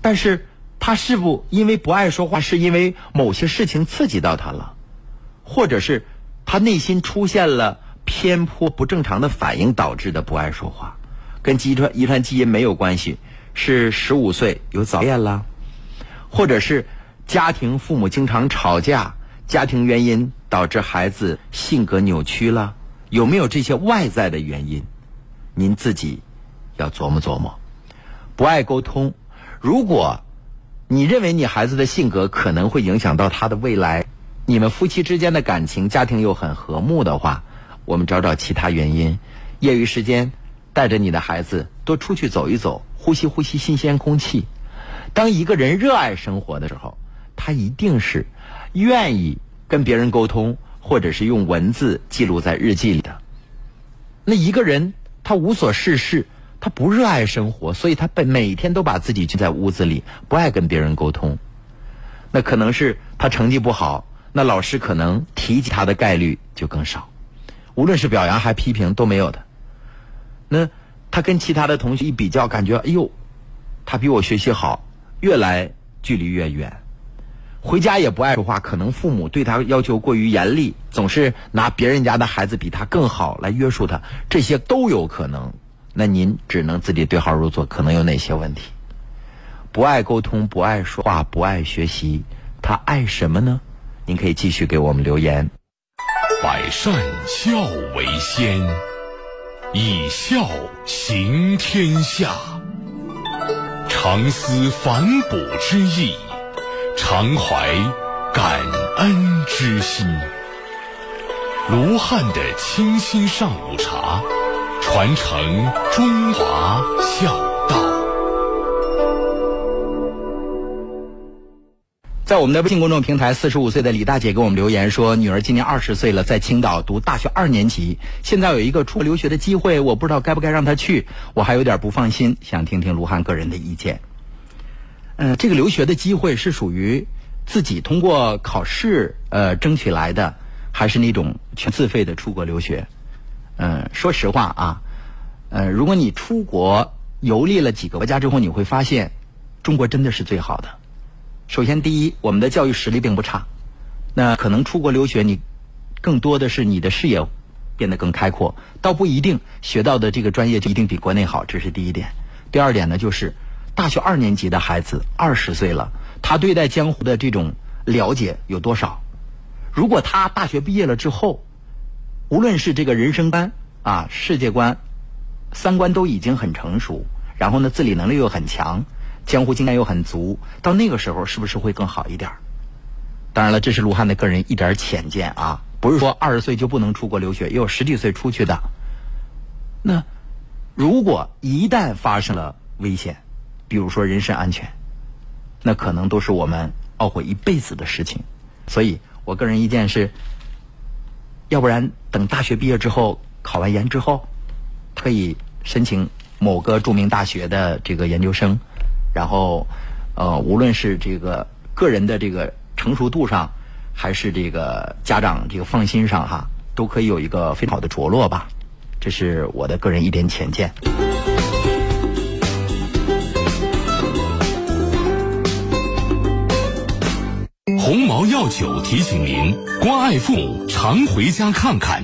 但是他是不因为不爱说话，是因为某些事情刺激到他了，或者是他内心出现了偏颇不正常的反应导致的不爱说话，跟遗传遗传基因没有关系，是十五岁有早恋了，或者是家庭父母经常吵架，家庭原因导致孩子性格扭曲了，有没有这些外在的原因？您自己要琢磨琢磨，不爱沟通。如果你认为你孩子的性格可能会影响到他的未来，你们夫妻之间的感情、家庭又很和睦的话，我们找找其他原因。业余时间带着你的孩子多出去走一走，呼吸呼吸新鲜空气。当一个人热爱生活的时候，他一定是愿意跟别人沟通，或者是用文字记录在日记里的。那一个人。他无所事事，他不热爱生活，所以他每每天都把自己聚在屋子里，不爱跟别人沟通。那可能是他成绩不好，那老师可能提及他的概率就更少。无论是表扬还批评都没有的。那他跟其他的同学一比较，感觉哎呦，他比我学习好，越来距离越远。回家也不爱说话，可能父母对他要求过于严厉，总是拿别人家的孩子比他更好来约束他，这些都有可能。那您只能自己对号入座，可能有哪些问题？不爱沟通，不爱说话，不爱学习，他爱什么呢？您可以继续给我们留言。百善孝为先，以孝行天下，常思反哺之意。常怀感恩之心，卢汉的清新上午茶，传承中华孝在我们的微信公众平台，四十五岁的李大姐给我们留言说，女儿今年二十岁了，在青岛读大学二年级，现在有一个出国留学的机会，我不知道该不该让她去，我还有点不放心，想听听卢汉个人的意见。嗯，这个留学的机会是属于自己通过考试呃争取来的，还是那种全自费的出国留学？嗯，说实话啊，呃，如果你出国游历了几个国家之后，你会发现，中国真的是最好的。首先，第一，我们的教育实力并不差。那可能出国留学，你更多的是你的视野变得更开阔，倒不一定学到的这个专业就一定比国内好。这是第一点。第二点呢，就是大学二年级的孩子二十岁了，他对待江湖的这种了解有多少？如果他大学毕业了之后，无论是这个人生观啊、世界观、三观都已经很成熟，然后呢，自理能力又很强。江湖经验又很足，到那个时候是不是会更好一点？当然了，这是卢汉的个人一点浅见啊，不是说二十岁就不能出国留学，也有十几岁出去的。那如果一旦发生了危险，比如说人身安全，那可能都是我们懊悔一辈子的事情。所以我个人意见是，要不然等大学毕业之后，考完研之后，可以申请某个著名大学的这个研究生。然后，呃，无论是这个个人的这个成熟度上，还是这个家长这个放心上哈，都可以有一个非常好的着落吧。这是我的个人一点浅见。鸿茅药酒提醒您：关爱父母，常回家看看。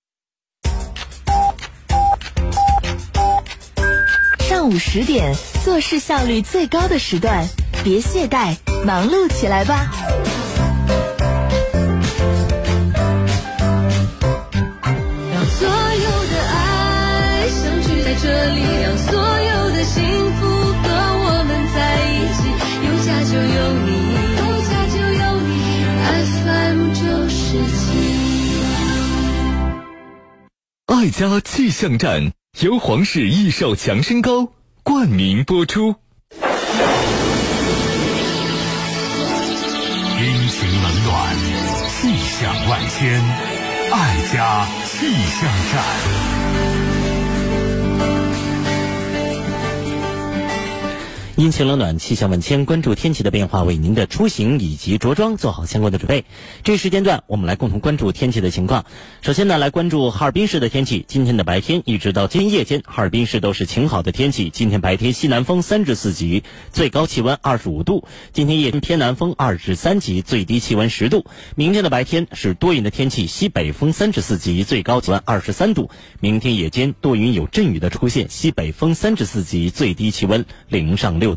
上午十点，做事效率最高的时段，别懈怠，忙碌起来吧！让所有的爱相聚在这里，让所有的幸福和我们在一起。有家就有你，有家就有你，FM 九十七。爱家气象站由皇室益寿强身膏冠名播出。阴晴冷暖，气象万千，爱家气象站。阴晴冷暖，气象万千，关注天气的变化，为您的出行以及着装做好相关的准备。这时间段，我们来共同关注天气的情况。首先呢，来关注哈尔滨市的天气。今天的白天一直到今夜间，哈尔滨市都是晴好的天气。今天白天西南风三至四级，最高气温二十五度；今天夜间偏南风二至三级，最低气温十度。明天的白天是多云的天气，西北风三至四级，最高气温二十三度。明天夜间多云有阵雨的出现，西北风三至四级，最低气温零上六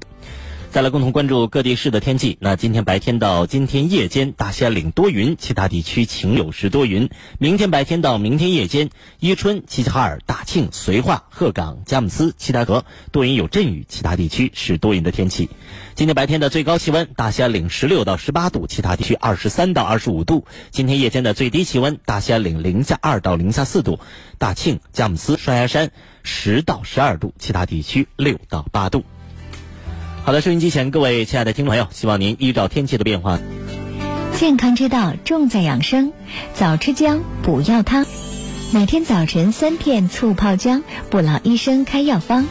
再来共同关注各地市的天气。那今天白天到今天夜间，大兴安岭多云，其他地区晴有时多云。明天白天到明天夜间，伊春、齐齐哈尔、大庆、绥化、鹤岗、佳木斯、七台河多云有阵雨，其他地区是多云的天气。今天白天的最高气温，大兴安岭十六到十八度，其他地区二十三到二十五度。今天夜间的最低气温，大兴安岭零下二到零下四度，大庆、佳木斯、双鸭山十到十二度，其他地区六到八度。好的，收音机前各位亲爱的听众朋友，希望您依照天气的变化，健康之道重在养生，早吃姜补药汤，每天早晨三片醋泡姜，不老医生开药方。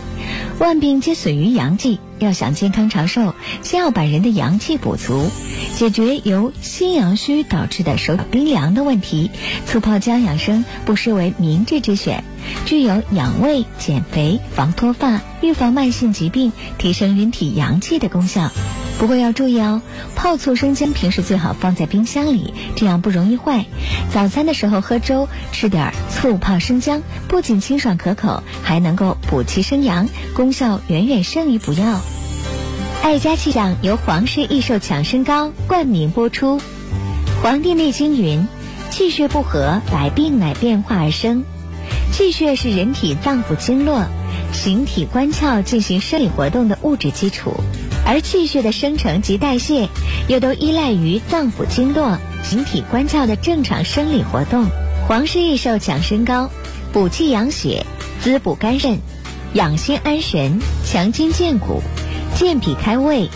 万病皆损于阳气，要想健康长寿，先要把人的阳气补足，解决由心阳虚导致的手脚冰凉的问题。醋泡姜养生不失为明智之选，具有养胃、减肥、防脱发、预防慢性疾病、提升人体阳气的功效。不过要注意哦，泡醋生姜平时最好放在冰箱里，这样不容易坏。早餐的时候喝粥，吃点醋泡生姜，不仅清爽可口，还能够补气生阳，功效远远胜于补药。爱家气象由皇氏益寿强身膏冠名播出。《黄帝内经》云：“气血不和，百病乃变化而生。”气血是人体脏腑经络、形体官窍进行生理活动的物质基础，而气血的生成及代谢又都依赖于脏腑经络、形体官窍的正常生理活动。皇氏益寿强身膏，补气养血，滋补肝肾，养心安神，强筋健骨，健脾开胃，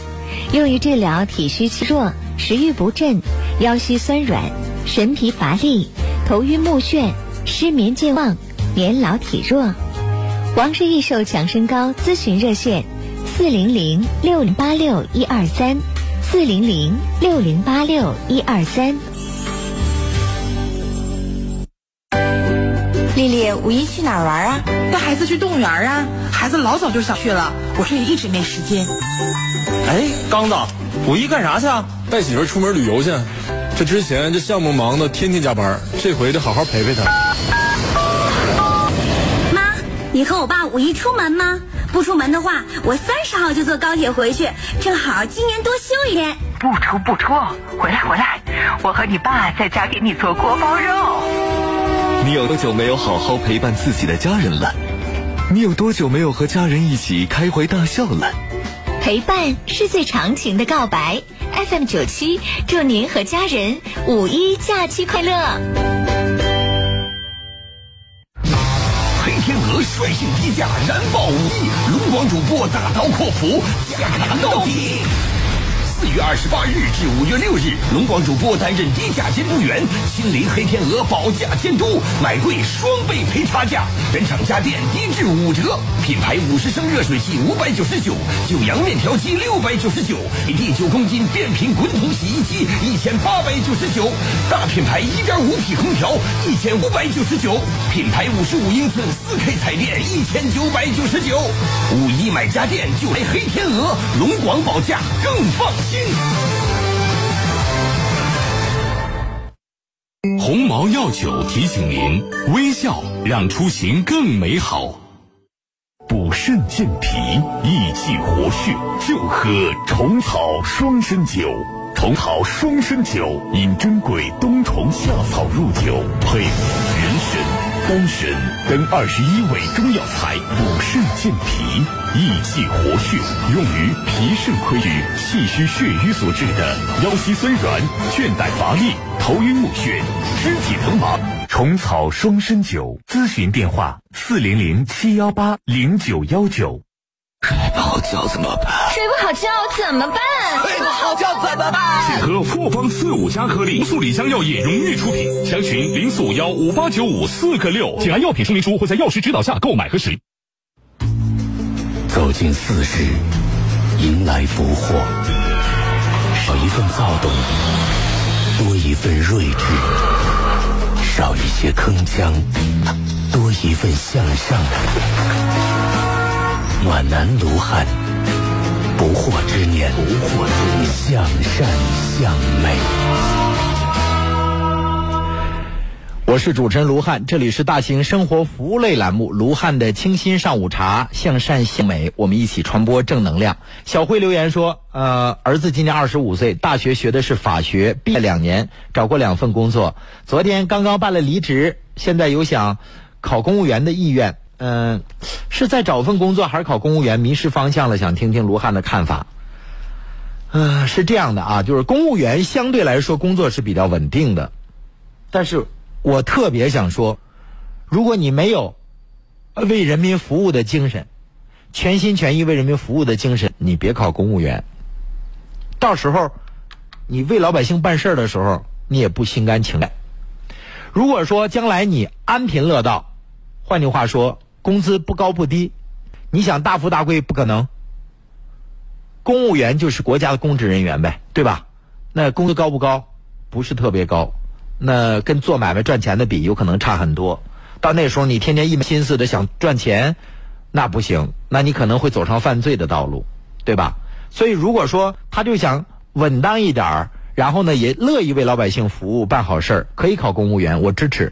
用于治疗体虚气弱、食欲不振、腰膝酸软、神疲乏力、头晕目眩、失眠健忘、年老体弱。王氏益寿强身膏咨询热线：四零零六零八六一二三，四零零六零八六一二三。丽丽，五一去哪儿玩啊？带孩子去动物园啊！孩子老早就想去了，我这也一直没时间。哎，刚子，五一干啥去啊？带媳妇出门旅游去。这之前这项目忙的天天加班，这回得好好陪陪她。妈，你和我爸五一出门吗？不出门的话，我三十号就坐高铁回去，正好今年多休一天。不出不出，回来回来，我和你爸在家给你做锅包肉。你有多久没有好好陪伴自己的家人了？你有多久没有和家人一起开怀大笑了？陪伴是最长情的告白。FM 九七，祝您和家人五一假期快乐！黑天鹅率性低价，燃爆五一，龙广主播大刀阔斧，价砍到底。四月二十八日至五月六日，龙广主播担任低价监督员，亲临黑天鹅保价监督，买贵双倍赔差价，原厂家电低至五折，品牌五十升热水器五百九十九，九阳面条机六百九十九，AD 九公斤变频滚筒洗衣机一千八百九十九，大品牌一点五匹空调一千五百九十九，品牌五十五英寸四 K 彩电一千九百九十九，五一买家电就来黑天鹅，龙广保价更放心。鸿茅药酒提醒您：微笑让出行更美好。补肾健脾、益气活血，就喝虫草双参酒。虫草双参酒因珍贵冬虫夏草入酒，配人参、丹参等二十一味中药材，补肾健脾、益气活血，用于脾肾亏虚、气虚血瘀所致的腰膝酸软、倦怠乏力、头晕目眩、肢体疼麻。虫草双参酒，咨询电话：四零零七幺八零九幺九。睡不好觉怎么办？睡不好觉怎么办？睡不好觉怎么办？请喝复方四五加颗粒，速理香药业荣誉出品。详询零四五幺五八九五四个六，请按药品说明书或在药师指导下购买和使用。走进四十，迎来福祸。少一份躁动，多一份睿智；少一些铿锵，多一份向上。暖男卢汉，不惑之年，不惑之年，向善向美。我是主持人卢汉，这里是大型生活服务类栏目《卢汉的清新上午茶》，向善向美，我们一起传播正能量。小慧留言说：“呃，儿子今年二十五岁，大学学的是法学，毕业两年，找过两份工作，昨天刚刚办了离职，现在有想考公务员的意愿。嗯、是在找份工作还是考公务员？迷失方向了，想听听卢汉的看法。嗯、是这样的啊，就是公务员相对来说工作是比较稳定的，但是我特别想说，如果你没有为人民服务的精神，全心全意为人民服务的精神，你别考公务员。到时候你为老百姓办事儿的时候，你也不心甘情愿。如果说将来你安贫乐道，换句话说，工资不高不低，你想大富大贵不可能。公务员就是国家的公职人员呗，对吧？那工资高不高？不是特别高，那跟做买卖赚钱的比，有可能差很多。到那时候，你天天一门心思的想赚钱，那不行，那你可能会走上犯罪的道路，对吧？所以，如果说他就想稳当一点儿，然后呢，也乐意为老百姓服务、办好事，可以考公务员，我支持。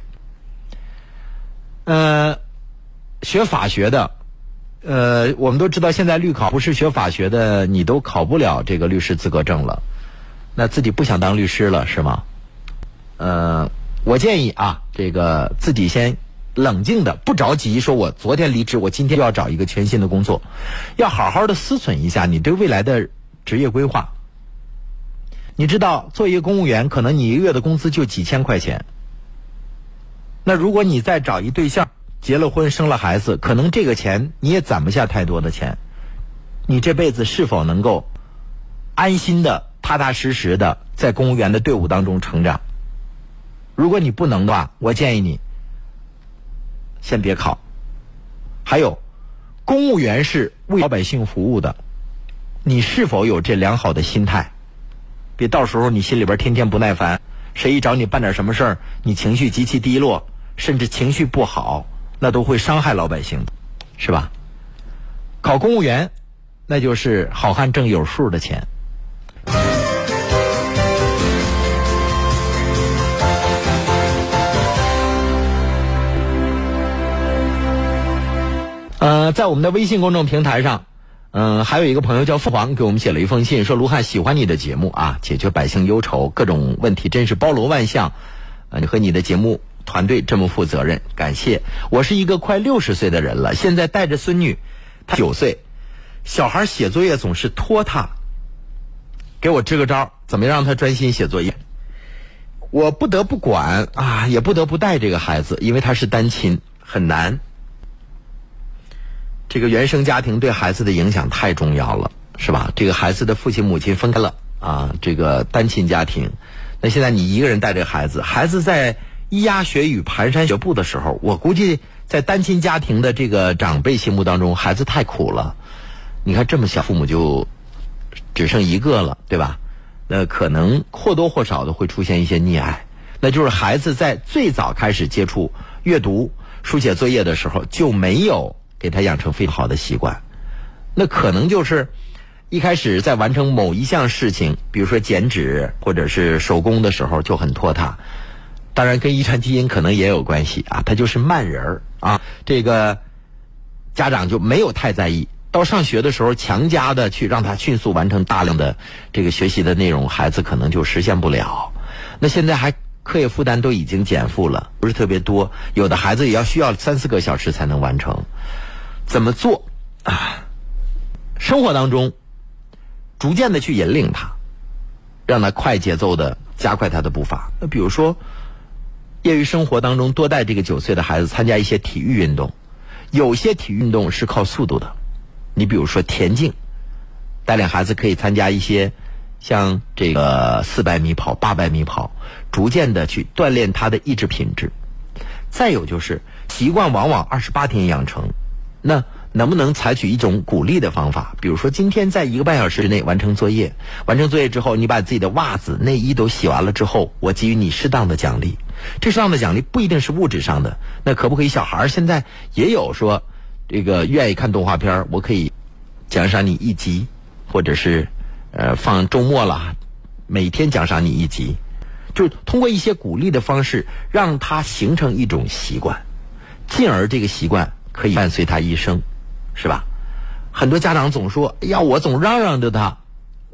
呃，学法学的，呃，我们都知道现在律考不是学法学的，你都考不了这个律师资格证了。那自己不想当律师了是吗？呃，我建议啊，这个自己先冷静的，不着急，说我昨天离职，我今天就要找一个全新的工作，要好好的思忖一下你对未来的职业规划。你知道，做一个公务员，可能你一个月的工资就几千块钱。那如果你再找一对象，结了婚，生了孩子，可能这个钱你也攒不下太多的钱。你这辈子是否能够安心的、踏踏实实的在公务员的队伍当中成长？如果你不能的话，我建议你先别考。还有，公务员是为老百姓服务的，你是否有这良好的心态？别到时候你心里边天天不耐烦，谁一找你办点什么事儿，你情绪极其低落，甚至情绪不好，那都会伤害老百姓，是吧？考公务员，那就是好汉挣有数的钱。呃，在我们的微信公众平台上。嗯，还有一个朋友叫父皇，给我们写了一封信，说卢汉喜欢你的节目啊，解决百姓忧愁，各种问题真是包罗万象。啊，你和你的节目团队这么负责任，感谢。我是一个快六十岁的人了，现在带着孙女，她九岁，小孩写作业总是拖沓，给我支个招，怎么让他专心写作业？我不得不管啊，也不得不带这个孩子，因为他是单亲，很难。这个原生家庭对孩子的影响太重要了，是吧？这个孩子的父亲母亲分开了啊，这个单亲家庭，那现在你一个人带这个孩子，孩子在咿呀学语、蹒跚学步的时候，我估计在单亲家庭的这个长辈心目当中，孩子太苦了。你看这么小，父母就只剩一个了，对吧？那可能或多或少的会出现一些溺爱，那就是孩子在最早开始接触阅读、书写作业的时候就没有。给他养成非常好的习惯，那可能就是一开始在完成某一项事情，比如说剪纸或者是手工的时候就很拖沓。当然跟遗传基因可能也有关系啊，他就是慢人儿啊。这个家长就没有太在意。到上学的时候，强加的去让他迅速完成大量的这个学习的内容，孩子可能就实现不了。那现在还课业负担都已经减负了，不是特别多，有的孩子也要需要三四个小时才能完成。怎么做啊？生活当中，逐渐的去引领他，让他快节奏的加快他的步伐。那比如说，业余生活当中多带这个九岁的孩子参加一些体育运动。有些体育运动是靠速度的，你比如说田径，带领孩子可以参加一些像这个四百米跑、八百米跑，逐渐的去锻炼他的意志品质。再有就是习惯往往二十八天养成。那能不能采取一种鼓励的方法？比如说，今天在一个半小时之内完成作业，完成作业之后，你把自己的袜子、内衣都洗完了之后，我给予你适当的奖励。这适当的奖励不一定是物质上的，那可不可以？小孩现在也有说，这个愿意看动画片，我可以奖赏你一集，或者是呃放周末了，每天奖赏你一集，就通过一些鼓励的方式，让他形成一种习惯，进而这个习惯。可以伴随他一生，是吧？很多家长总说：“哎呀，我总嚷嚷着他。”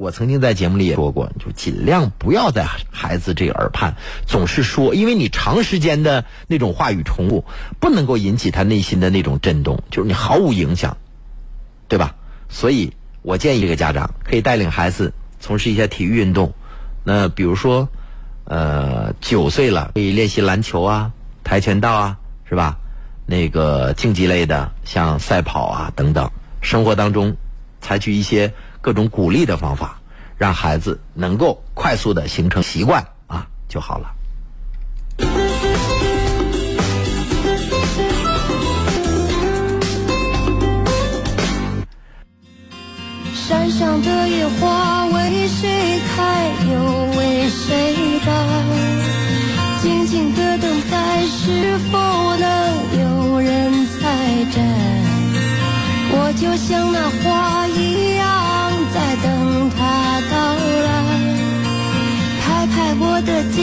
我曾经在节目里也说过，就尽量不要在孩子这个耳畔总是说，因为你长时间的那种话语重复，不能够引起他内心的那种震动，就是你毫无影响，对吧？所以我建议这个家长可以带领孩子从事一些体育运动。那比如说，呃，九岁了可以练习篮球啊、跆拳道啊，是吧？那个竞技类的，像赛跑啊等等，生活当中采取一些各种鼓励的方法，让孩子能够快速的形成习惯啊就好了。山上的野花为谁开，又为谁败？静静的等待，是否能有人采摘？我就像那花一样，在等他到来。拍拍我的肩，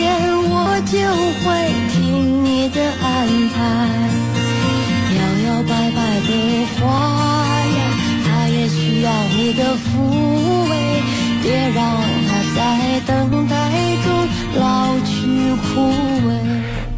我就会听你的安排。摇摇摆摆的花呀，它也需要。你的抚慰，别让它在等待中老去枯萎。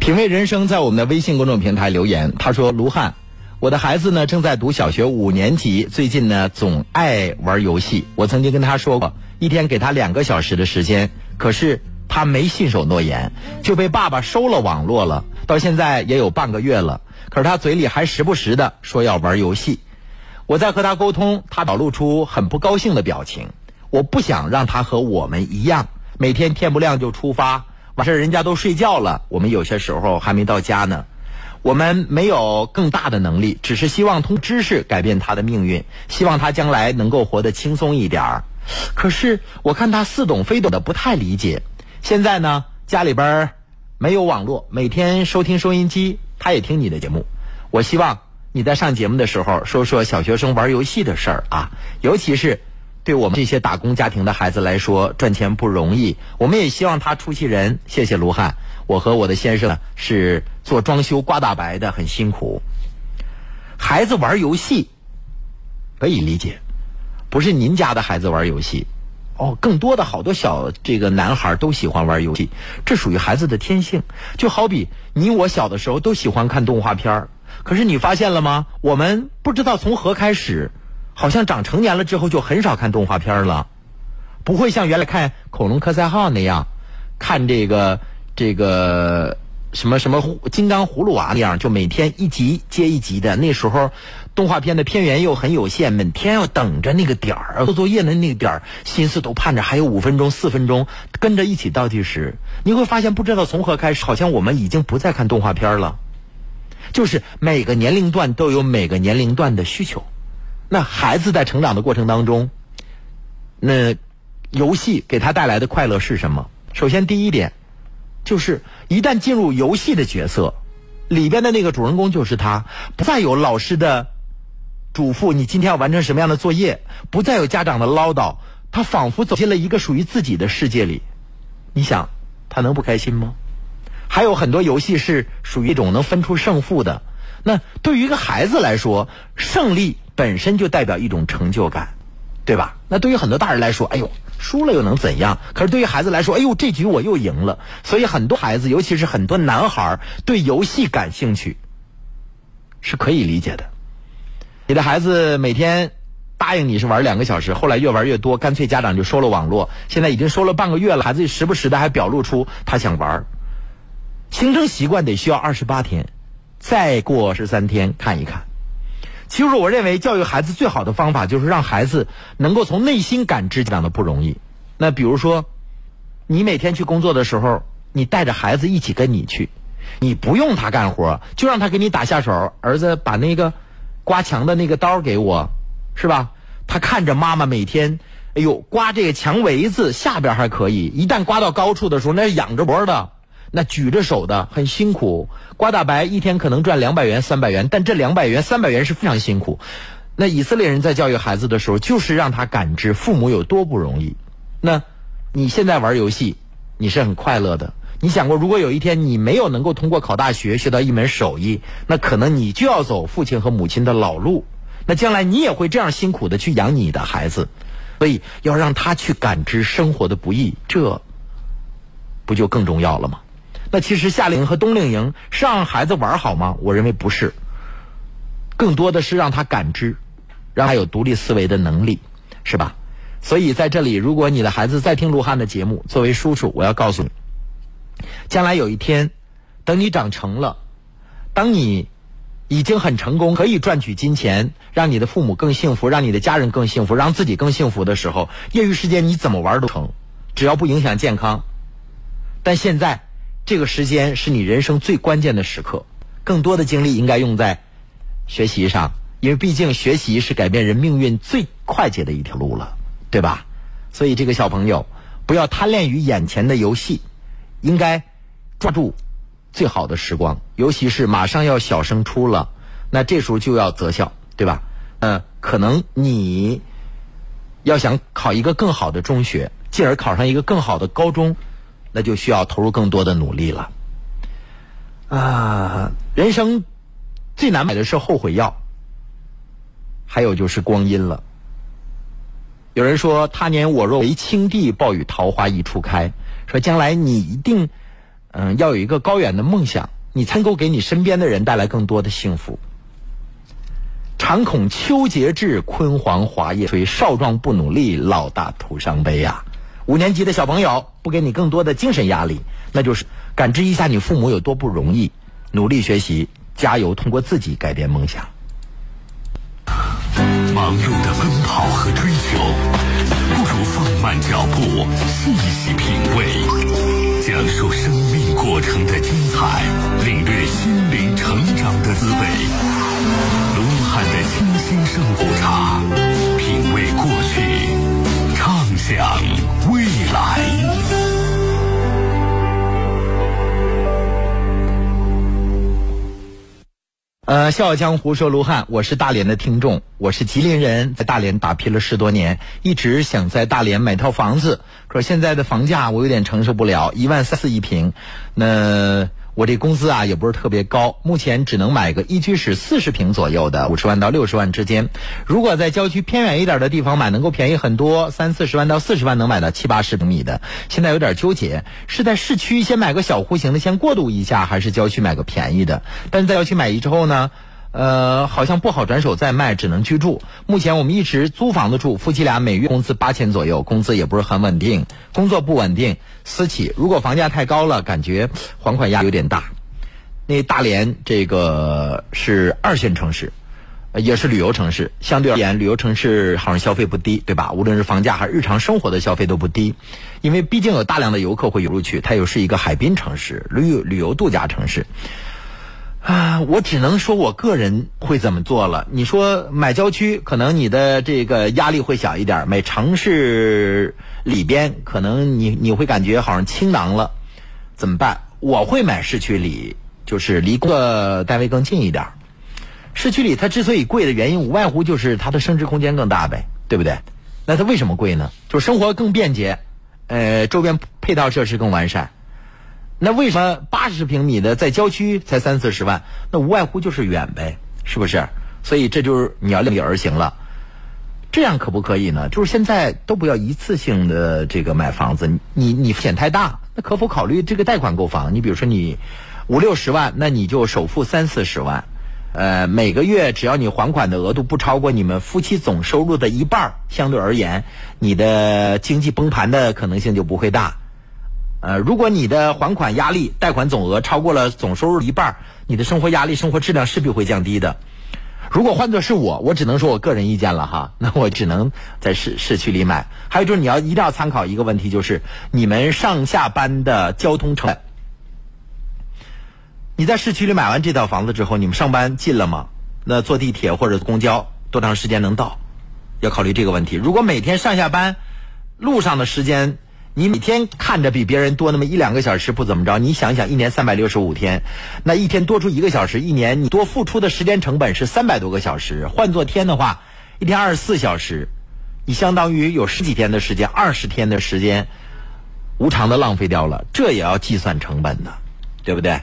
品味人生在我们的微信公众平台留言，他说：“卢汉，我的孩子呢正在读小学五年级，最近呢总爱玩游戏。我曾经跟他说过，一天给他两个小时的时间，可是他没信守诺言，就被爸爸收了网络了。到现在也有半个月了，可是他嘴里还时不时的说要玩游戏。我在和他沟通，他表露出很不高兴的表情。我不想让他和我们一样，每天天不亮就出发。”完事人家都睡觉了，我们有些时候还没到家呢。我们没有更大的能力，只是希望通过知识改变他的命运，希望他将来能够活得轻松一点儿。可是我看他似懂非懂的，不太理解。现在呢，家里边没有网络，每天收听收音机，他也听你的节目。我希望你在上节目的时候说说小学生玩游戏的事儿啊，尤其是。对我们这些打工家庭的孩子来说，赚钱不容易。我们也希望他出息人。谢谢卢汉，我和我的先生是做装修刮大白的，很辛苦。孩子玩游戏可以理解，不是您家的孩子玩游戏哦。更多的好多小这个男孩都喜欢玩游戏，这属于孩子的天性。就好比你我小的时候都喜欢看动画片可是你发现了吗？我们不知道从何开始。好像长成年了之后就很少看动画片了，不会像原来看《恐龙科赛号》那样，看这个这个什么什么金刚葫芦娃那样，就每天一集接一集的。那时候动画片的片源又很有限，每天要等着那个点儿做作业的那个点儿，心思都盼着还有五分钟、四分钟，跟着一起倒计时。你会发现，不知道从何开始，好像我们已经不再看动画片了。就是每个年龄段都有每个年龄段的需求。那孩子在成长的过程当中，那游戏给他带来的快乐是什么？首先，第一点就是一旦进入游戏的角色里边的那个主人公就是他，不再有老师的嘱咐，你今天要完成什么样的作业，不再有家长的唠叨，他仿佛走进了一个属于自己的世界里。你想，他能不开心吗？还有很多游戏是属于一种能分出胜负的。那对于一个孩子来说，胜利。本身就代表一种成就感，对吧？那对于很多大人来说，哎呦，输了又能怎样？可是对于孩子来说，哎呦，这局我又赢了。所以很多孩子，尤其是很多男孩，对游戏感兴趣，是可以理解的。你的孩子每天答应你是玩两个小时，后来越玩越多，干脆家长就收了网络。现在已经收了半个月了，孩子时不时的还表露出他想玩。形成习惯得需要二十八天，再过十三天看一看。其实，我认为教育孩子最好的方法就是让孩子能够从内心感知家长的不容易。那比如说，你每天去工作的时候，你带着孩子一起跟你去，你不用他干活，就让他给你打下手。儿子，把那个刮墙的那个刀给我，是吧？他看着妈妈每天，哎呦，刮这个墙围子下边还可以，一旦刮到高处的时候，那是仰着脖的。那举着手的很辛苦，刮大白一天可能赚两百元、三百元，但这两百元、三百元是非常辛苦。那以色列人在教育孩子的时候，就是让他感知父母有多不容易。那你现在玩游戏，你是很快乐的。你想过，如果有一天你没有能够通过考大学学到一门手艺，那可能你就要走父亲和母亲的老路。那将来你也会这样辛苦的去养你的孩子，所以要让他去感知生活的不易，这不就更重要了吗？那其实夏令营和冬令营是让孩子玩好吗？我认为不是，更多的是让他感知，让他有独立思维的能力，是吧？所以在这里，如果你的孩子在听卢汉的节目，作为叔叔，我要告诉你，将来有一天，等你长成了，当你已经很成功，可以赚取金钱，让你的父母更幸福，让你的家人更幸福，让自己更幸福的时候，业余时间你怎么玩都成，只要不影响健康。但现在。这个时间是你人生最关键的时刻，更多的精力应该用在学习上，因为毕竟学习是改变人命运最快捷的一条路了，对吧？所以这个小朋友不要贪恋于眼前的游戏，应该抓住最好的时光，尤其是马上要小升初了，那这时候就要择校，对吧？嗯，可能你要想考一个更好的中学，进而考上一个更好的高中。那就需要投入更多的努力了。啊，人生最难买的是后悔药，还有就是光阴了。有人说他年我若为青帝，暴雨桃花一处开。说将来你一定，嗯，要有一个高远的梦想，你才能够给你身边的人带来更多的幸福。常恐秋节至，焜黄华叶衰。少壮不努力，老大徒伤悲呀。五年级的小朋友不给你更多的精神压力，那就是感知一下你父母有多不容易，努力学习，加油，通过自己改变梦想。忙碌的奔跑和追求，不如放慢脚步，细细品味，讲述生命过程的精彩，领略心灵成长的滋味。卢汉的清新上午茶，品味过去，畅想来。呃，笑傲江湖说卢汉，我是大连的听众，我是吉林人，在大连打拼了十多年，一直想在大连买套房子，可现在的房价我有点承受不了，一万三四一平，那我这工资啊也不是特别高，目前只能买个一居室四十平左右的，五十万到六十万之间。如果在郊区偏远一点的地方买，能够便宜很多，三四十万到四十万能买到七八十平米的。现在有点纠结，是在市区先买个小户型的先过渡一下，还是郊区买个便宜的？但是在郊区买一之后呢？呃，好像不好转手再卖，只能居住。目前我们一直租房子住，夫妻俩每月工资八千左右，工资也不是很稳定，工作不稳定，私企。如果房价太高了，感觉还款压力有点大。那大连这个是二线城市，也是旅游城市，相对而言，旅游城市好像消费不低，对吧？无论是房价还是日常生活的消费都不低，因为毕竟有大量的游客会涌入去，它又是一个海滨城市，旅游旅游度假城市。啊，我只能说我个人会怎么做了。你说买郊区，可能你的这个压力会小一点；买城市里边，可能你你会感觉好像清囊了。怎么办？我会买市区里，就是离工作单位更近一点。市区里它之所以贵的原因，无外乎就是它的升值空间更大呗，对不对？那它为什么贵呢？就是生活更便捷，呃，周边配套设施更完善。那为什么八十平米的在郊区才三四十万？那无外乎就是远呗，是不是？所以这就是你要量力而行了。这样可不可以呢？就是现在都不要一次性的这个买房子，你你风险太大，那可否考虑这个贷款购房？你比如说你五六十万，那你就首付三四十万，呃，每个月只要你还款的额度不超过你们夫妻总收入的一半，相对而言，你的经济崩盘的可能性就不会大。呃，如果你的还款压力、贷款总额超过了总收入一半，你的生活压力、生活质量势必会降低的。如果换作是我，我只能说我个人意见了哈，那我只能在市市区里买。还有就是你要一定要参考一个问题，就是你们上下班的交通成本。你在市区里买完这套房子之后，你们上班近了吗？那坐地铁或者公交多长时间能到？要考虑这个问题。如果每天上下班路上的时间，你每天看着比别人多那么一两个小时不怎么着，你想想，一年三百六十五天，那一天多出一个小时，一年你多付出的时间成本是三百多个小时。换做天的话，一天二十四小时，你相当于有十几天的时间，二十天的时间，无偿的浪费掉了，这也要计算成本的，对不对？